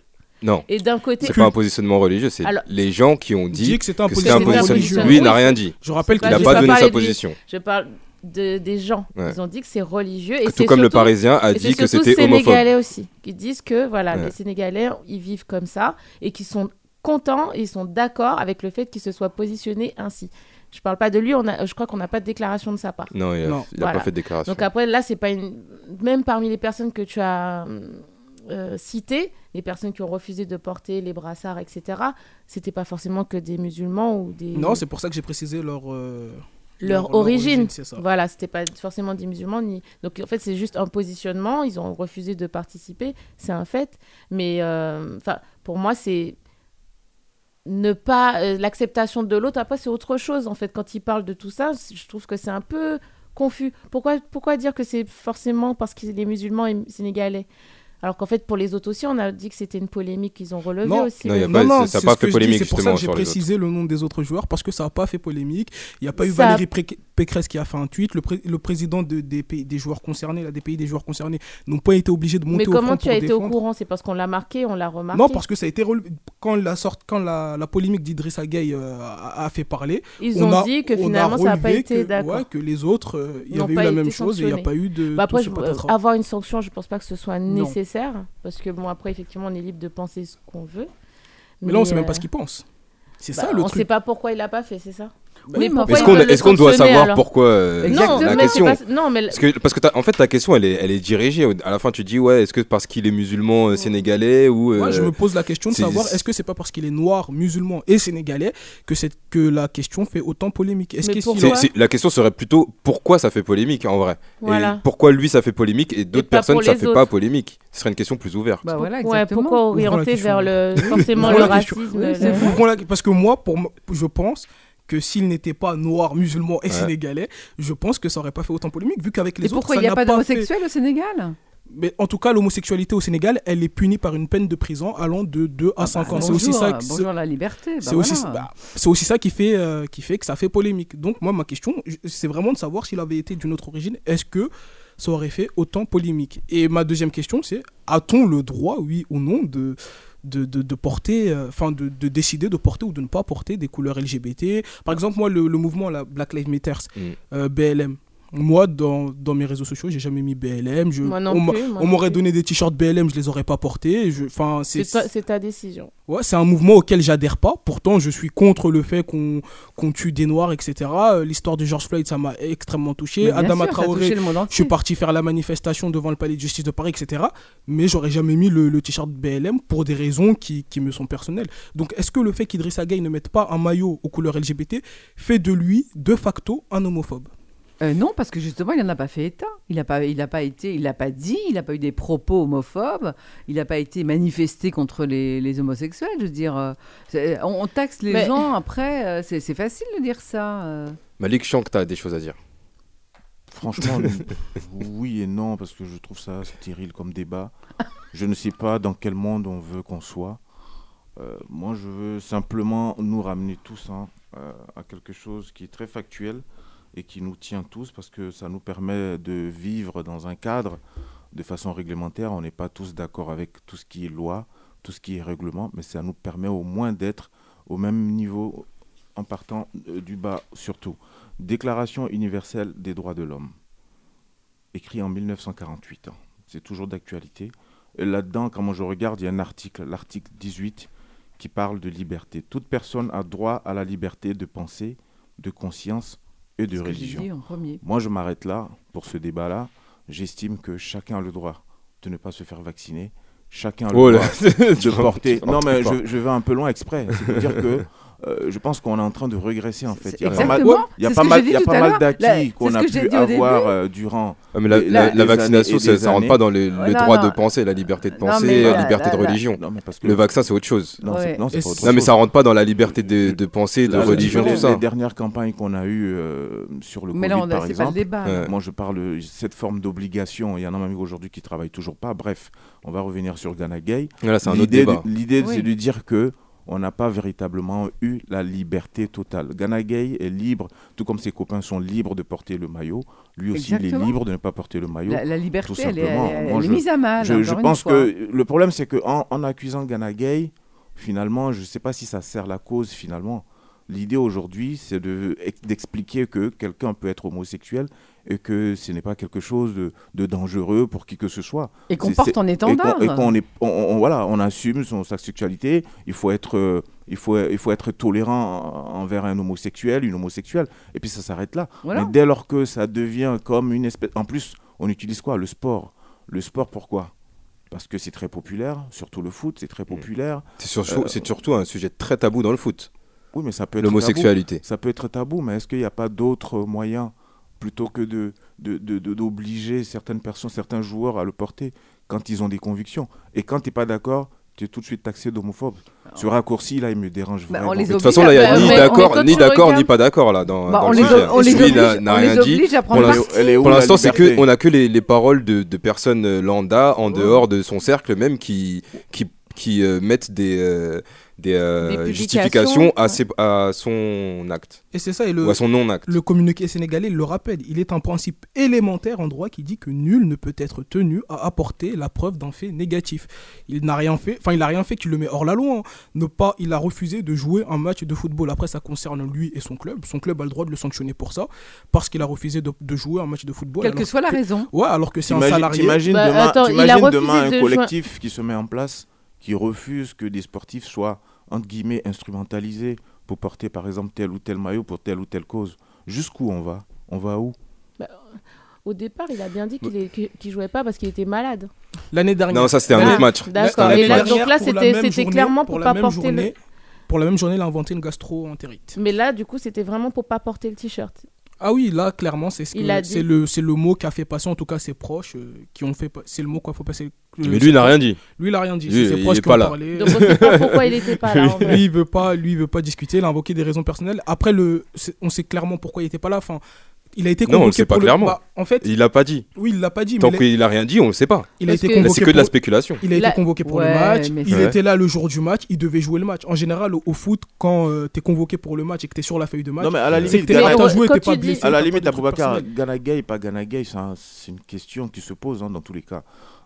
Non. Et d'un côté, C'est pas un positionnement religieux, c'est les gens qui ont dit, Dit que c'était un positionnement religieux. Lui, il n'a rien dit. je rappelle qu'il n'a pas pas donné sa position. Je parle de, des gens. Ouais. Ils ont dit que c'est religieux. Et Tout c'est comme le Parisien a dit que c'était les homophobe. Sénégalais aussi, qui disent que voilà, Ouais. les Sénégalais, ils vivent comme ça et qui sont contents, ils sont d'accord avec le fait qu'il se soit positionné ainsi. Je parle pas de lui, on a, je crois qu'on n'a pas de déclaration de sa part. Non, il a- Non. il a pas fait de déclaration. Donc après, là, c'est pas une. Même parmi les personnes que tu as euh, citées, les personnes qui ont refusé de porter les brassards, etc., c'était pas forcément que des musulmans ou des. Non, c'est pour ça que j'ai précisé leur. euh, leur, origine. ça. Voilà, c'était pas forcément des musulmans ni. Donc en fait, c'est juste un positionnement. Ils ont refusé de participer, c'est un fait. Mais euh, pour moi, c'est ne pas euh, l'acceptation de l'autre. Après, c'est autre chose en fait. Quand ils parlent de tout ça, je trouve que c'est un peu confus. Pourquoi, pourquoi dire que c'est forcément parce qu'il est musulman et sénégalais? Alors qu'en fait, pour les autres aussi, on a dit que c'était une polémique qu'ils ont relevée Non, aussi. Non, y a non, pas- non, ça a c'est pas fait polémique, C'est pour ça que j'ai autres. précisé le nom des autres joueurs parce que ça n'a pas fait polémique. Il n'y a pas eu a- Valérie Pré- Pécresse qui a fait un tweet. Le, pré- le président de- des, pays, des joueurs concernés, là, des pays des joueurs concernés, n'ont pas été obligés de monter Mais au comment front tu as été au courant? C'est parce qu'on l'a marqué, on l'a remarqué Non, parce que ça a été relevé. Quand la, sorte, quand la, la polémique d'Idrissa Gueye euh, a, a fait parler, Ils on ont a- dit que on finalement, ça n'a pas été d'accord. ouais, que les autres, euh, il y avait eu la même chose et il n'y a pas eu de. Bah après, je- avoir une sanction, je pense pas que ce soit Non. nécessaire. Parce que, bon, après, effectivement, on est libre de penser ce qu'on veut. Mais là, on sait même euh, pas ce qu'il pense. C'est bah, ça le on truc. sait pas pourquoi il l'a pas fait, c'est ça? Mais oui, pourquoi Est-ce qu'on doit savoir pourquoi euh, Exactement. la question c'est pas- non, mais- Parce que, parce que t'as- en fait, ta question, elle est, elle est dirigée. À la fin, tu dis, ouais, est-ce que parce qu'il est musulman euh, sénégalais ou. Moi, je euh, me pose la question de savoir est-ce que c'est pas parce qu'il est noir, musulman et sénégalais que, c'est- que la question fait autant polémique? Est-ce que la question serait plutôt pourquoi ça fait polémique en vrai? Voilà. Et pourquoi lui ça fait polémique et d'autres personnes ça fait autres. pas polémique? Ce serait une question plus ouverte. Bah voilà, Ouais, pourquoi orienter vers le, forcément le racisme Parce que moi, pour moi, je pense que s'il n'était pas noir, musulman et Ouais. sénégalais, je pense que ça aurait pas fait autant polémique, vu qu'avec les Et autres, pourquoi il n'y a pas fait- d'homosexuels au Sénégal? Mais en tout cas, l'homosexualité au Sénégal, elle est punie par une peine de prison allant de 2 à 5 ans. C'est aussi ça. qui- bonjour la liberté, bah c'est aussi, voilà. bah, c'est aussi ça qui fait, euh, qui fait que ça fait polémique. Donc moi, ma question, c'est vraiment de savoir s'il avait été d'une autre origine, est-ce que ça aurait fait autant polémique? Et ma deuxième question, c'est a-t-on le droit, oui ou non, de de, de, de porter, euh, enfin de, de décider de porter ou de ne pas porter des couleurs LGBT. Par exemple, moi, le, le mouvement la Black Lives Matter, Mm. euh, BLM. Moi, dans, dans mes réseaux sociaux, j'ai jamais mis BLM. Je, Moi non on m'a- plus, moi on non m'aurait donné des t-shirts BLM, je les aurais pas portés. Enfin, C'est ta, décision. Ouais, c'est un mouvement auquel j'adhère pas. Pourtant, je suis contre le fait qu'on tue des Noirs, etc. L'histoire de George Floyd, ça m'a extrêmement touché. Adama sûr, Traoré, je suis parti faire la manifestation devant le palais de justice de Paris, etc. Mais j'aurais jamais mis le, le t-shirt BLM pour des raisons qui, qui me sont personnelles. Donc, est-ce que le fait qu'Idrissa Gueye ne mette pas un maillot aux couleurs LGBT fait de lui, de facto, un homophobe? Euh, non, parce que justement, il n'en a pas fait état. Il n'a pas, il a pas été, il n'a pas dit, il n'a pas eu des propos homophobes, il n'a pas été manifesté contre les, les homosexuels. Je veux dire, euh, c'est- on, on taxe les Mais- gens après, euh, c'est c'est facile de dire ça. euh. Malik, sens que t'as des choses à dire. Franchement, oui et non, parce que je trouve ça stérile comme débat. Je ne sais pas dans quel monde on veut qu'on soit. Euh, moi, je veux simplement nous ramener tous hein, euh, à quelque chose qui est très factuel et qui nous tient tous, parce que ça nous permet de vivre dans un cadre de façon réglementaire. On n'est pas tous d'accord avec tout ce qui est loi, tout ce qui est règlement, mais ça nous permet au moins d'être au même niveau en partant euh, du bas surtout. Déclaration universelle des droits de l'homme, écrit en 1948. hein. C'est toujours d'actualité. Là-dedans, quand je regarde, il y a un article, l'article 18, qui parle de liberté. Toute personne a droit à la liberté de pensée, de conscience et de que religion. dit en premier. Moi, je m'arrête là pour ce débat-là. J'estime que chacun a le droit de ne pas se faire vacciner. Chacun a le Oh droit de porter. Non, mais je, je vais un peu loin exprès. C'est pour dire que euh, je pense qu'on est en train de régresser en fait. Il y a pas mal, exactement. pas. Là, d'acquis qu'on a pu avoir euh, durant. Ah, mais la, les- la- les la années vaccination, ça, ça rentre pas dans les- le Ouais, non, droit non. de penser, la liberté de penser, mais la là, liberté là, de là. religion. Non, mais parce que Le vaccin, c'est autre chose. non, Ouais. c'est- non, c'est Et pas autre Non, mais ça rentre pas dans la liberté de, de penser, de Là, religion, les, tout ça. les dernières campagnes qu'on a eues euh, sur le Mais Covid, par exemple, débat. Ouais. moi je parle de cette forme d'obligation. Il y en a même aujourd'hui qui travaillent toujours pas. Bref, on va revenir sur Ghana Gay. Là, c'est un autre L'idée c'est de dire que on n'a pas véritablement eu la liberté totale. Ghana Gay est libre, tout comme ses copains sont libres de porter le maillot. Lui aussi, il est libre de ne pas porter le maillot. La, la liberté, tout elle est, elle est- Moi, elle est je- mise à mal. Je, pense que le problème, c'est qu'en en accusant Ghana Gay, finalement, je ne sais pas si ça sert la cause finalement. L'idée aujourd'hui, c'est de- d'expliquer que quelqu'un peut être homosexuel et que ce n'est pas quelque chose de, de dangereux pour qui que ce soit. Et qu'on porte en étendard. Et qu'on est, on, on- voilà, on assume son, sa sexualité. Il faut être, euh, il faut, il faut être tolérant en- envers un homosexuel, une homosexuelle, et puis ça s'arrête là. Voilà. Mais dès lors que ça devient comme une espèce, en plus, on utilise quoi? Le sport. Le sport, pourquoi? Parce que c'est très populaire, surtout le foot, c'est très populaire. C'est surtout, Euh, surtout un sujet très tabou dans le foot. Oui, mais ça peut être. L'homosexualité. Ça peut être tabou, mais est-ce qu'il n'y a pas d'autres moyens plutôt que de de- de- de- d'obliger certaines personnes, certains joueurs à le porter quand ils ont des convictions Et quand tu n'es pas d'accord, tu es tout de suite taxé d'homophobe. Ce raccourci, là, il me dérange Bah, vraiment. De toute façon, là, il n'y a ni d'accord, ni d'accord, ni pas d'accord là dans, Bah, dans on le les, sujet. on les n'a- oblige, n'a on rien les dit. Pour l'instant- c'est que on a que les, les paroles de, de personnes lambda en dehors de son cercle même qui qui qui euh, mettent des euh, des, euh, Des justifications à, ses- à son acte Et c'est ça, et le, ou à son non acte. le communiqué sénégalais le rappelle. Il est un principe élémentaire en droit qui dit que nul ne peut être tenu à apporter la preuve d'un fait négatif. Il n'a rien fait, enfin il n'a rien fait qui le met hors la loi. hein. Ne pas, il a refusé de jouer un match de football. Après, ça concerne lui et son club. Son club a le droit de le sanctionner pour ça, parce qu'il a refusé de, de jouer un match de football. Quelle que soit la raison. Ouais, alors que c'est un salarié. T'imagines Bah, demain, attends, il a t'imagines refusé demain un de collectif qui se met en place, qui refuse que des sportifs soient, entre guillemets, instrumentalisés pour porter, par exemple, tel ou tel maillot pour telle ou telle cause. Jusqu'où on va? On va où? Au départ, il a bien dit qu'il qu'il jouait pas parce qu'il était malade. L'année dernière. Non, ça c'était un autre match. D'accord. Et là, donc là, pour la c'était même c'était journée- clairement pour la pas même porter journée, le. Pour la même journée, il a inventé une gastro-entérite. Mais là, du coup, c'était vraiment pour pas porter le t-shirt. Ah oui, là, clairement, c'est ce c'est le, c'est le mot qu'a fait passer, en tout cas, ses proches, euh, qui ont fait, c'est le mot qu'a fait passer. euh, Mais lui, il n'a rien dit. Lui, il a rien dit. Lui, ses il proches est qui pas ont là. parlé. Donc on sait pas pourquoi il était pas là. en vrai. lui, il veut pas, lui, il veut pas discuter. Il a invoqué des raisons personnelles. Après, le, on sait clairement pourquoi il était pas là. Enfin, il a été Non, on le convoqué sait pas pour le- clairement. bah, en fait, Il l'a pas dit. oui, il l'a pas dit. Tant mais il a- qu'il a rien dit, on le sait pas. il a été que- convoqué c'est que de la pour- spéculation. Il a été convoqué pour le match. mais Il était là le jour du match. Il devait jouer le match. En général, au, au foot, quand tu es convoqué pour le match et que tu es sur la feuille de match, Non, mais à la limite, t'es t'as joué, t'es tu pas dis- blessé. À la t'as pas limite, personnels. Ghana gay, pas Ghana gay, c'est une question qui se pose hein, dans tous les cas.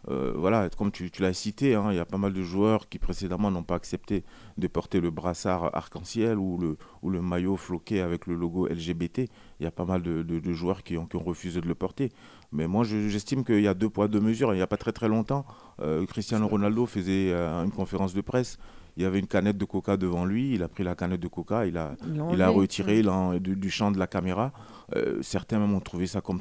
Euh, voilà, comme tu, tu l'as cité, hein, il y a pas mal de joueurs qui précédemment n'ont pas accepté de porter le brassard arc-en-ciel ou le, ou le maillot floqué avec le logo LGBT. Il y a pas mal de, de- de joueurs qui ont, qui ont refusé de le porter. Mais moi, je- j'estime qu'il y a deux poids, deux mesures. Il n'y a pas très très longtemps, euh, Cristiano Ronaldo faisait euh, une conférence de presse. Il y avait une canette de coca devant lui. Il a pris la canette de coca, il a, il a retiré du champ de la caméra. Euh, certains même ont trouvé ça comme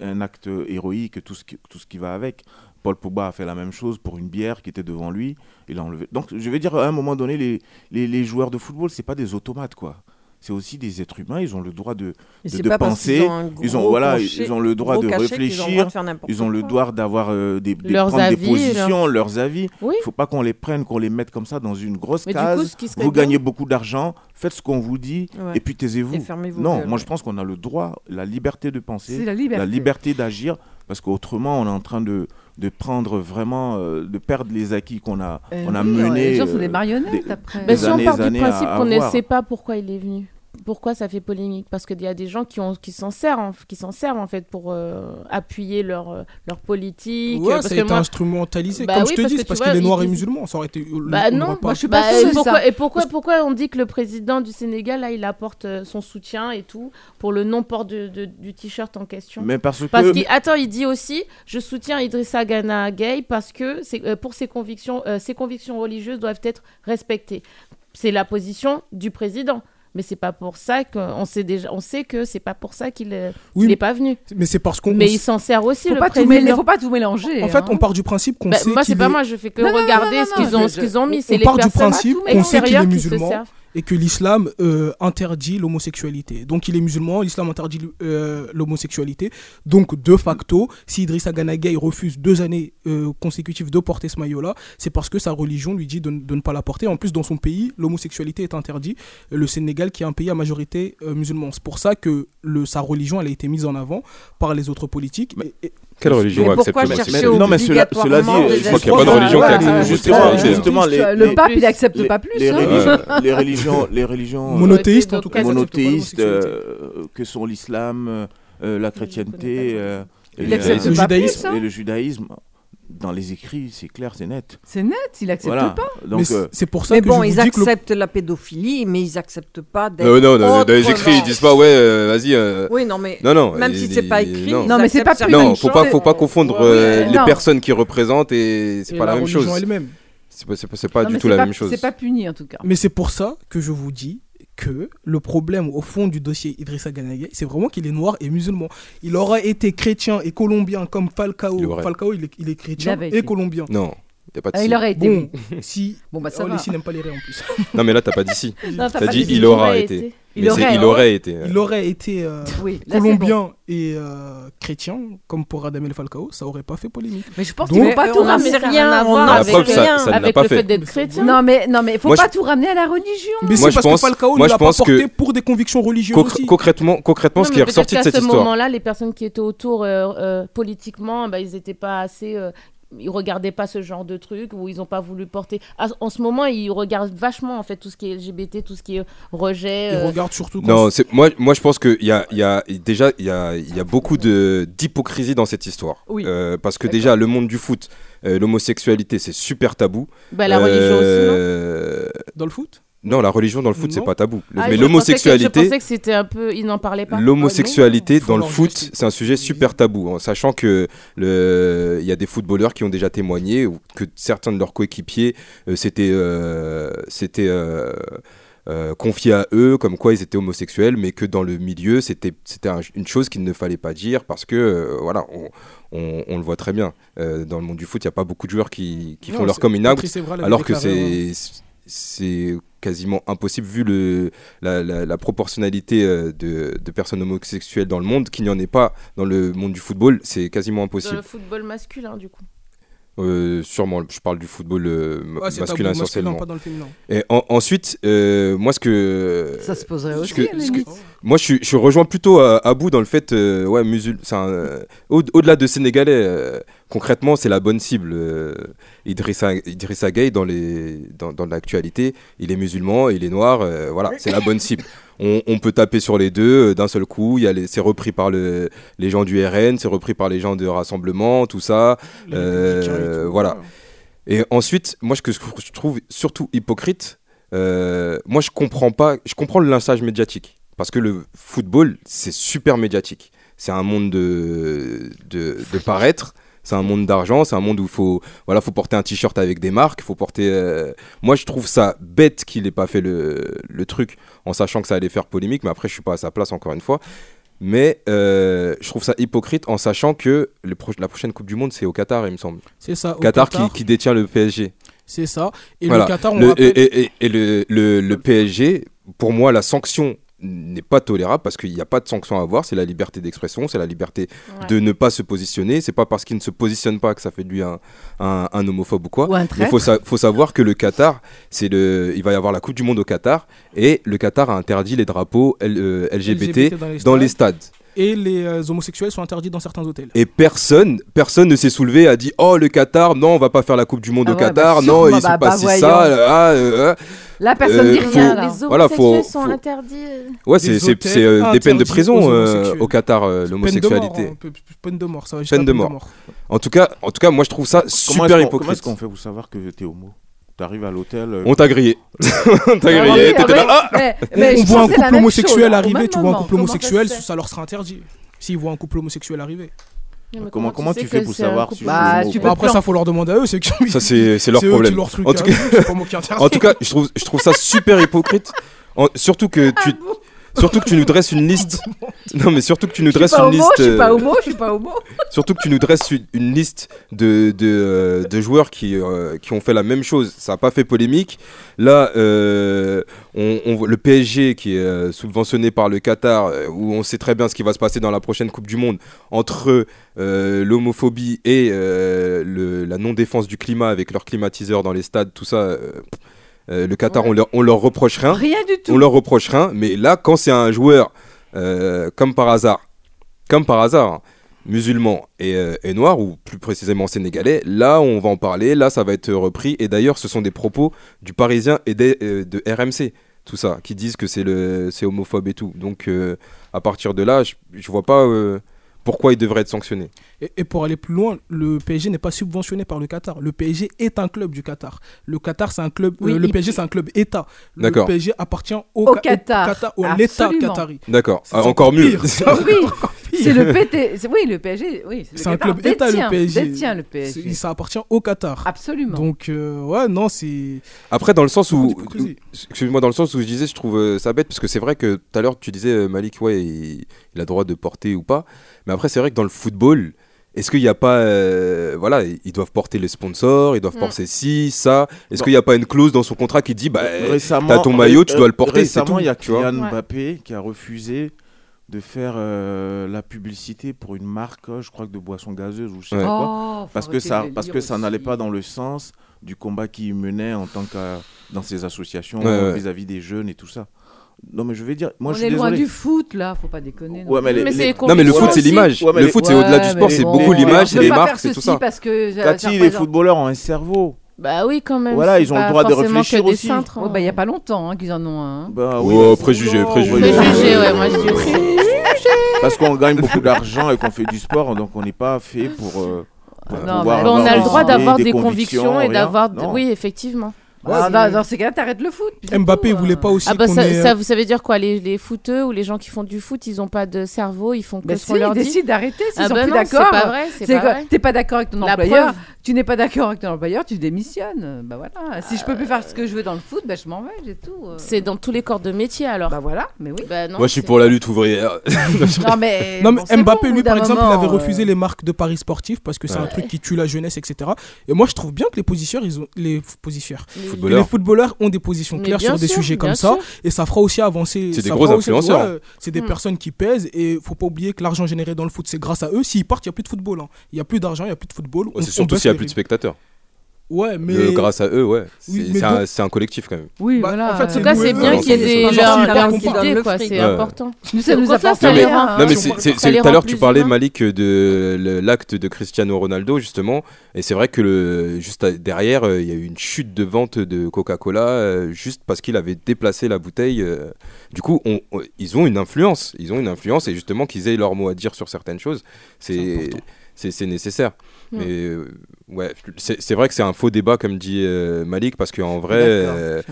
un, acte héroïque, tout ce, qui, va avec. Paul Pogba a fait la même chose pour une bière qui était devant lui. Il enlevé. Donc, je vais dire, à un moment donné, les joueurs de football, c'est pas des automates, quoi. C'est aussi des êtres humains. Ils ont le droit de, de, de penser. ont Ils ont, voilà, cachet- ils ont le droit de cachet qu'ils ont le droit réfléchir. de Ils ont le droit d'avoir euh, des, des- Leurs prendre avis, des positions, leurs avis. Oui. Il faut pas qu'on les prenne, qu'on les mette comme ça dans une grosse Mais case. coup, vous bien- gagnez beaucoup d'argent, faites ce qu'on vous dit, Ouais. et puis taisez-vous. Non, gueule, moi ouais. je pense qu'on a le droit, la liberté de penser, la liberté. la liberté d'agir, parce qu'autrement on est en train de, de prendre vraiment, euh, de perdre les acquis qu'on a, Euh, on a oui, mené. Les gens sont des marionnettes des- après. Mais des si on part du principe qu'on ne sait pas pourquoi il est venu, pourquoi ça fait polémique? Parce qu'il y a des gens qui, ont, qui s'en servent, en- qui s'en servent en fait pour euh, appuyer leur, euh, leur politique. Ouais, parce ça a que été moi- instrumentalisé. Bah Comme oui, je te parce dis, que parce vois, qu'il est ils noir et disent- musulman. Ça aurait été. Bah on non, pas- moi, je suis Bah, pas et sûre de pourquoi, ça. et pourquoi, pourquoi on dit que le président du Sénégal, là, il apporte euh, son soutien et tout pour le non-port de- de- du t-shirt en question? Mais parce Parce que. qu'il attends, il dit aussi, je soutiens Idrissa Gana Gay parce que c'est euh, pour ses convictions, euh, ses convictions religieuses doivent être respectées. C'est la position du président, mais c'est pas pour ça qu'on sait déjà, on sait que c'est pas pour ça qu'il euh, Oui, qu'il est pas venu. Mais c'est parce qu'on. Mais il s'en sert aussi faut le pas tout président. mêler, faut pas tout mélanger. En fait, hein. on part du principe qu'on Bah, sait. moi, c'est pas est- moi, je fais que Non, non, non, regarder non, ce qu'ils ont, je- ce qu'ils ont mis. on C'est les part du personnes principe qu'on sait qu'il est extérieures qui se musulman. Et que l'islam euh, interdit l'homosexualité. Donc il est musulman, l'islam interdit euh, l'homosexualité. Donc de facto, si Idrissa Gana Gueye refuse deux années euh, consécutives de porter ce maillot-là, c'est parce que sa religion lui dit de, de ne pas la porter. En plus, dans son pays, l'homosexualité est interdite. Le Sénégal, qui est un pays à majorité musulmane. C'est pour ça que le, sa religion, elle a été mise en avant par les autres politiques. Et- Quelle religion Mais accepte pourquoi le chercher Non, mais cela, cela dit, Je crois qu'il n'y a pas de religion qui accepte. justement, ouais. justement, les, le pape, il les- accepte les- pas plus. Les, hein. religions, les religions, les religions euh, Monothéistes, en tout cas. euh, que sont l'islam, euh, euh, la chrétienté euh, et, le- judaïsme. Dans les écrits, c'est clair, c'est net. C'est net, il accepte Voilà. pas. mais Donc, c'est- euh, c'est pour ça Mais que bon, je ils que le- acceptent la pédophilie, mais ils acceptent pas d'être. Non, non, dans, dans les écrits, ils disent pas, ouais, euh, vas-y. euh, Oui, non, mais Non, non. même il- si c'est pas écrit. Non, Non, mais c'est pas Non, faut pas, faut pas confondre Ouais, euh, les non. personnes qui représentent et c'est pas la, même religion chose. elle-même. C'est pas, c'est pas, c'est pas Non, du tout la même chose. C'est pas puni en tout cas. Mais c'est pour ça que je vous dis que le problème au fond du dossier Idrissa Gana Gueye, c'est vraiment qu'il est noir et musulman. Il aurait été chrétien et colombien comme Falcao. Il. Falcao, il est, il est chrétien et colombien. Non, y a pas de Ah, si. il aurait été. Bon, si. Bon, bah ça Oh, va. les si n'aiment pas les raies en plus. Non, mais là, t'as pas dit si. Non, t'as T'as dit dit il il aura aurait été. été. Il aurait, il aurait été. Il aurait été euh, Oui, là, colombien et euh, chrétien, comme pour Radamel Falcao, ça aurait pas fait polémique. bon. Mais je pense Donc- qu'il faut pas tout ramener. rien, à voir sait preuve, ça- rien. ça avec pas le fait. fait d'être chrétien. Non mais non mais faut Moi, pas je- tout ramener à la religion. Mais Moi, c'est je parce pense- que Falcao moi, ne l'a pas pense que- porté pour des convictions religieuses Concr- aussi. concrètement, concrètement, Non, ce qui est ressorti de cette ce histoire. moment-là, les personnes qui étaient autour euh, euh, politiquement, bah, ils n'étaient pas assez. Ils regardaient pas ce genre de truc ou ils n'ont pas voulu porter. À- en ce moment, ils regardent vachement en fait tout ce qui est LGBT, tout ce qui est rejet. Il euh, regarde surtout Non, c'est moi, moi je pense que il y a, il y a déjà il y a, il y a beaucoup de d'hypocrisie dans cette histoire. Oui. Euh, parce que déjà le monde du foot, euh, l'homosexualité c'est super tabou. bah, la religion aussi. non dans le foot? Non, la religion dans le foot c'est pas tabou. Le- Ah, mais l'homosexualité, Je pensais que c'était un peu. Ils n'en parlaient pas. l'homosexualité Faut dans le foot c'est un sujet super tabou, en sachant que le, il y a des footballeurs qui ont déjà témoigné ou que certains de leurs coéquipiers euh, c'était, euh, c'était euh, euh, confié à eux comme quoi ils étaient homosexuels, mais que dans le milieu c'était c'était un- une chose qu'il ne fallait pas dire parce que euh, voilà on, on- on le voit très bien Euh, dans le monde du foot il n'y a pas beaucoup de joueurs qui, qui Non, font leur c'est- coming out alors que déclaré, hein. c'est c'est quasiment impossible vu le, la, la- la proportionnalité euh, de, de personnes homosexuelles dans le monde qu'il n'y en ait pas dans le monde du football c'est quasiment Dans impossible le football masculin, du coup. Euh, sûrement je parle du football euh, Ouais, masculin tabou, essentiellement pas dans le féminin. et en- ensuite euh, moi ce que Ça se poserait ce aussi. que- à la ce que- limite. moi, je suis, je suis rejoint plutôt à, à bout dans le fait, euh, ouais, musul, un, euh, au- au-delà de Sénégalais, euh, concrètement, c'est la bonne cible. euh, Idrissa, Idrissa Gueye, dans, les, dans, dans l'actualité, il est musulman, il est noir, euh, voilà, c'est la bonne cible. On, on peut taper sur les deux euh, d'un seul coup, il c'est repris par le, les gens du RN, c'est repris par les gens de Rassemblement, tout ça. Euh, tout, voilà. Et ensuite, moi, ce que je trouve surtout hypocrite, euh, moi, je comprends pas, je comprends le lynchage médiatique. Parce que le football, c'est super médiatique. C'est un monde de, de, de paraître. C'est un monde d'argent, c'est un monde où il faut, voilà, faut porter un t-shirt avec des marques, faut porter. euh, Moi, je trouve ça bête qu'il ait pas fait le, le truc en sachant que ça allait faire polémique, mais après, je suis pas à sa place encore une fois. Mais euh, je trouve ça hypocrite en sachant que le pro- la prochaine Coupe du Monde, c'est au Qatar, il me semble. C'est ça. au Qatar, Qatar, Qui, qui détient le PSG. C'est ça. Et Voilà. le Qatar, on Le- rappelle- et et- et- et le, le- le PSG, pour moi, la sanction n'est pas tolérable parce qu'il n'y a pas de sanction à avoir. C'est la liberté d'expression, c'est la liberté Ouais. de ne pas se positionner. C'est pas parce qu'il ne se positionne pas que ça fait de lui un, un- un homophobe ou quoi. Ou il faut, sa- faut savoir que le Qatar, c'est le, il va y avoir la Coupe du Monde au Qatar et le Qatar a interdit les drapeaux L- euh, LGBT, LGBT dans les dans les stades. Et les euh, homosexuels sont interdits dans certains hôtels. Et personne, personne ne s'est soulevé a dit oh le Qatar non on va pas faire la Coupe du Monde Ah au ouais, Qatar bah, non ils bah, sont bah, pas si voyons. ça ah, euh, euh. Là, personne Euh, dit faut- rien. Les là. homosexuels Voilà, faut- sont faut- interdits. euh. Ouais, c'est euh, des peines de prison euh, au Qatar, euh, Peine de l'homosexualité. mort, hein, pe- pe- peine de mort, ça va Peine de mort. En tout cas, en tout cas, moi je trouve ça super qu'on- Comment hypocrite. est-ce qu'on fait pour savoir que t'es homo? T'arrives à l'hôtel. euh, On t'a grillé. on t'a Ah oui, grillé. ah là. Ah mais- On, mais on je voit un couple homosexuel chose, arriver, tu vois un couple ça homosexuel, ça leur sera interdit. S'ils voient un couple homosexuel arriver. Comment- comment tu fais pour savoir si- Bah, tu Bah, peux après, ça, faut leur demander à eux. Ça c'est c'est leur problème. leur truc En tout cas, en tout cas, je trouve je trouve ça super hypocrite. En- surtout que tu surtout que tu nous dresses une liste. Non, mais surtout que tu nous dresses une liste. je suis pas euh, homo, je suis pas homo. Surtout que tu nous dresses une, liste de, de, euh, de joueurs qui, euh, qui ont fait la même chose. Ça n'a pas fait polémique. Là, euh, on, le PSG qui est euh, subventionné par le Qatar, où on sait très bien ce qui va se passer dans la prochaine Coupe du Monde entre l'homophobie et le- la non-défense du climat avec leurs climatiseurs dans les stades, tout ça. Euh, le Qatar, on, leur, on leur reproche rien. Rien du tout. On leur reproche rien. Mais là, quand c'est un joueur, euh, comme par hasard, comme par hasard, hein, musulman et, euh, et noir, ou plus précisément sénégalais, là on va en parler, là ça va être repris. Et d'ailleurs, ce sont des propos du Parisien et des, de RMC, tout ça, qui disent que c'est le c'est homophobe et tout. Donc à partir de là, je, je vois pas pourquoi il devrait être sanctionné. Et, et pour aller plus loin, le PSG n'est pas subventionné par le Qatar. Le PSG est un club du Qatar. Le Qatar, c'est un club. Oui, euh, le PSG, c'est un club État. Le. PSG appartient au, Au Ca- Qatar. ou à l'État Absolument. qatari. D'accord, Ah, encore mieux. Oui. C'est le PT. c'est- Oui, le PSG. Oui, C'est un club État, le PSG. Détient le PSG. Ça appartient au Qatar. Absolument. Donc, euh, ouais, non, c'est. Après, dans le sens où, Hypocrisie. excuse-moi, dans le sens où je disais, je trouve euh, ça bête parce que c'est vrai que tout à l'heure tu disais euh, Malik, ouais, il, il a le droit de porter ou pas. Mais après, c'est vrai que dans le football, est-ce qu'il n'y a pas, euh, voilà, ils doivent porter les sponsors, ils doivent Mm. porter ci, ça. Est-ce Bon. qu'il n'y a pas une clause dans son contrat qui dit, bah, Récemment, t'as ton maillot, tu dois le porter, c'est Récemment, il y a. Kylian Ouais. Mbappé qui a refusé de faire euh, la publicité pour une marque, euh, je crois que de boissons gazeuses ou je sais Ouais. pas quoi, Oh, parce que ça, parce que ça n'allait pas dans le sens du combat qu'il menait en tant que dans ses associations Ouais, ouais. vis-à-vis des jeunes et tout ça. Non, mais je vais dire, moi On je suis est loin du foot là, faut pas déconner. non Ouais, mais les- Mais les- Non, mais le foot, c'est l'image. Ouais, le les- foot, c'est au-delà du sport, c'est bon, beaucoup l'image, c'est les marques, c'est tout ça. Parce que ça- Cathy, les footballeurs ont un cerveau. Bah oui, quand même. Voilà, ils ont le droit de réfléchir des aussi. cintres, Ouais, hein. bah, il y a pas longtemps hein, qu'ils en ont un. hein. Bah, oui, Oh, préjugé, préjugé. Préjugé, ouais, moi je dis préjugé. Parce qu'on gagne beaucoup d'argent et qu'on fait du sport, donc on n'est pas fait pour. euh, pour Non, pouvoir mais- on a le droit d'avoir des convictions et d'avoir. Oui, effectivement. Ah, dans, dans ces cas-là, t'arrêtes le foot. Mbappé, tout, il voulait hein. pas aussi. Ah bah ça, ait, ça, euh, vous savez dire quoi les, les footeux ou les gens qui font du foot, ils ont pas de cerveau, ils font que Bah ce si, qu'on leur ils dit. décident d'arrêter s'ils Ah sont bah plus non, c'est d'accord. pas vrai, c'est pas vrai. T'es pas d'accord avec ton La employeur, preuve. Tu n'es pas d'accord avec ton employeur, tu démissionnes. Bah voilà. Si je peux plus faire ce que je veux dans le foot, bah je m'en vais, j'ai tout. euh. C'est dans tous les corps de métier alors. Bah voilà, mais oui. Bah non, Moi, je suis pour la lutte ouvrière. Non mais, Non, mais bon, Mbappé, bon, lui, par exemple, il avait euh, refusé les marques de paris sportifs parce que c'est un truc qui tue la jeunesse, etc. Et moi, je trouve bien que les positionneurs, ils ont les positionneurs, Les- Footballeurs. les footballeurs ont des positions claires sur des sûr, sujets comme ça, et ça fera aussi avancer. C'est des gros influenceurs. ouais, c'est des Mm. personnes qui pèsent, et faut pas oublier que l'argent généré dans le foot, c'est grâce à eux. S'ils partent, il y a plus de football. hein. Il y a plus d'argent, il y a plus de football. Ouais, On- on a plus de spectateurs. Ouais, mais Euh, grâce à eux, ouais. C'est Oui, c'est un, un collectif quand même. Oui, Bah, voilà. en fait, En tout cas, c'est bien qu'il y ait des idée, le quoi, c'est Ouais. important. Nous, ça nous apporte ça Non, mais- rien. Non mais c'est- tout à l'heure tu parlais. Malik de l'acte de Cristiano Ronaldo justement et c'est vrai que le, juste derrière euh, il y a eu une chute de vente de Coca-Cola euh, juste parce qu'il avait déplacé la bouteille euh. du coup on- on- ils ont une influence ils ont une influence et justement qu'ils aient leur mot à dire sur certaines choses c'est. C'est c'est nécessaire Mm. mais euh, ouais c'est c'est vrai que c'est un faux débat comme dit euh, Malik parce qu'en vrai euh,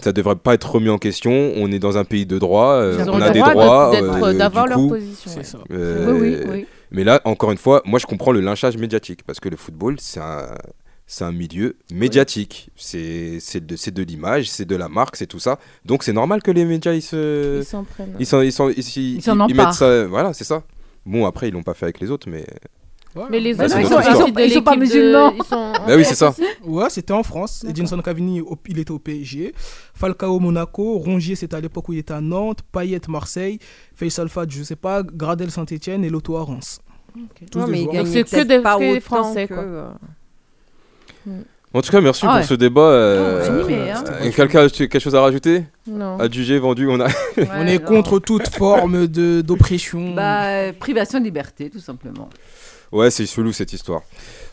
ça devrait pas être remis en question on est dans un pays de droit euh, on a des droit de- droits euh, d'avoir du leur coup, position. ouais. ça. euh, Oui, oui, oui. mais là, encore une fois, moi je comprends le lynchage médiatique parce que le football, c'est un, c'est un milieu médiatique. C'est c'est de, c'est de l'image, c'est de la marque, c'est tout ça. Donc c'est normal que les médias ils se. Ils s'en prennent. Ils s'en ils s'en- ils- ils- Ils mettent ça. Voilà, c'est ça. Bon, après, ils l'ont pas fait avec les autres, mais. Mais les Bah autres, ils sont sont- ils partis sont- de ils sont pas de- musulmans. ils sont- Bah oui, c'est ça. Ouais, c'était en France. Edinson Cavani, il était au PSG. Falcao, Monaco. Rongier, c'était à l'époque où il était à Nantes. Payet, Marseille. Faisal Fad, je sais pas. Gradel, Saint-Etienne. Et Loto à Reims. Tous Non, des mais il joueurs. Donc c'est que des- pas que Français, que, quoi. En tout cas, merci Ah ouais. pour ce débat. euh, Ah, hein. euh, Quelqu'un a quelque chose à rajouter? Non. Adjugé, vendu, on a. On est contre toute forme de- d'oppression. Bah, privation de liberté, tout simplement. Ouais, c'est chelou cette histoire.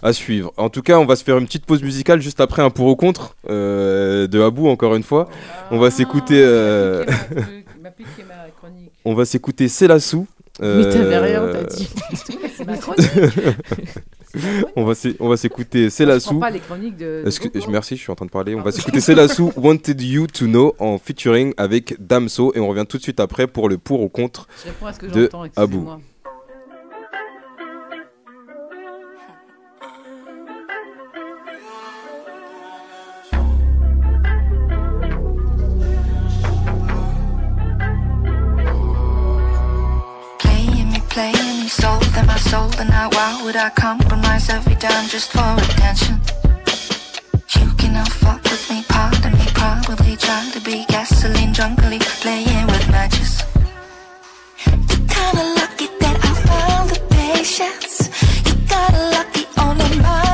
À suivre. En tout cas, on va se faire une petite pause musicale juste après un pour ou contre euh, de Abou, encore une fois. On va s'écouter. euh, on va s'écouter C'est la sou. Mais t'avais rien, t'as dit. C'est ma chronique. on va on va s'écouter C'est la sou. pas les chroniques de. que- merci, je suis en train de parler. On va s'écouter C'est la sou Wanted You to Know en featuring avec Damso et on revient tout de suite après pour le pour ou contre. Je réponds à ce que de Abou. Would I compromise every dime just for attention? You cannot fuck with me, pardon me, probably try to be gasoline drunkly playing with matches. You're kinda lucky that I found the patience. You got lucky on my mind.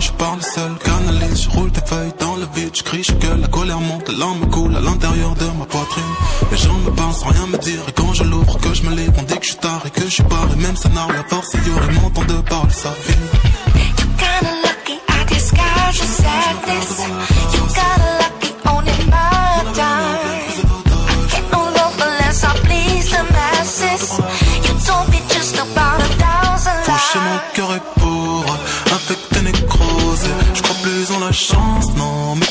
je parle seul, canalise, je roule tes feuilles dans le vide, je crie, je gueule, la colère monte, l'âme coule à l'intérieur de ma poitrine. Les gens me parlent sans rien me dire, et quand je l'ouvre, que je me lève, on dit que je suis tard et que je suis barré, même ça n'a la force, il y aurait mon temps de parler, ça vit. You mon cœur et changement, mais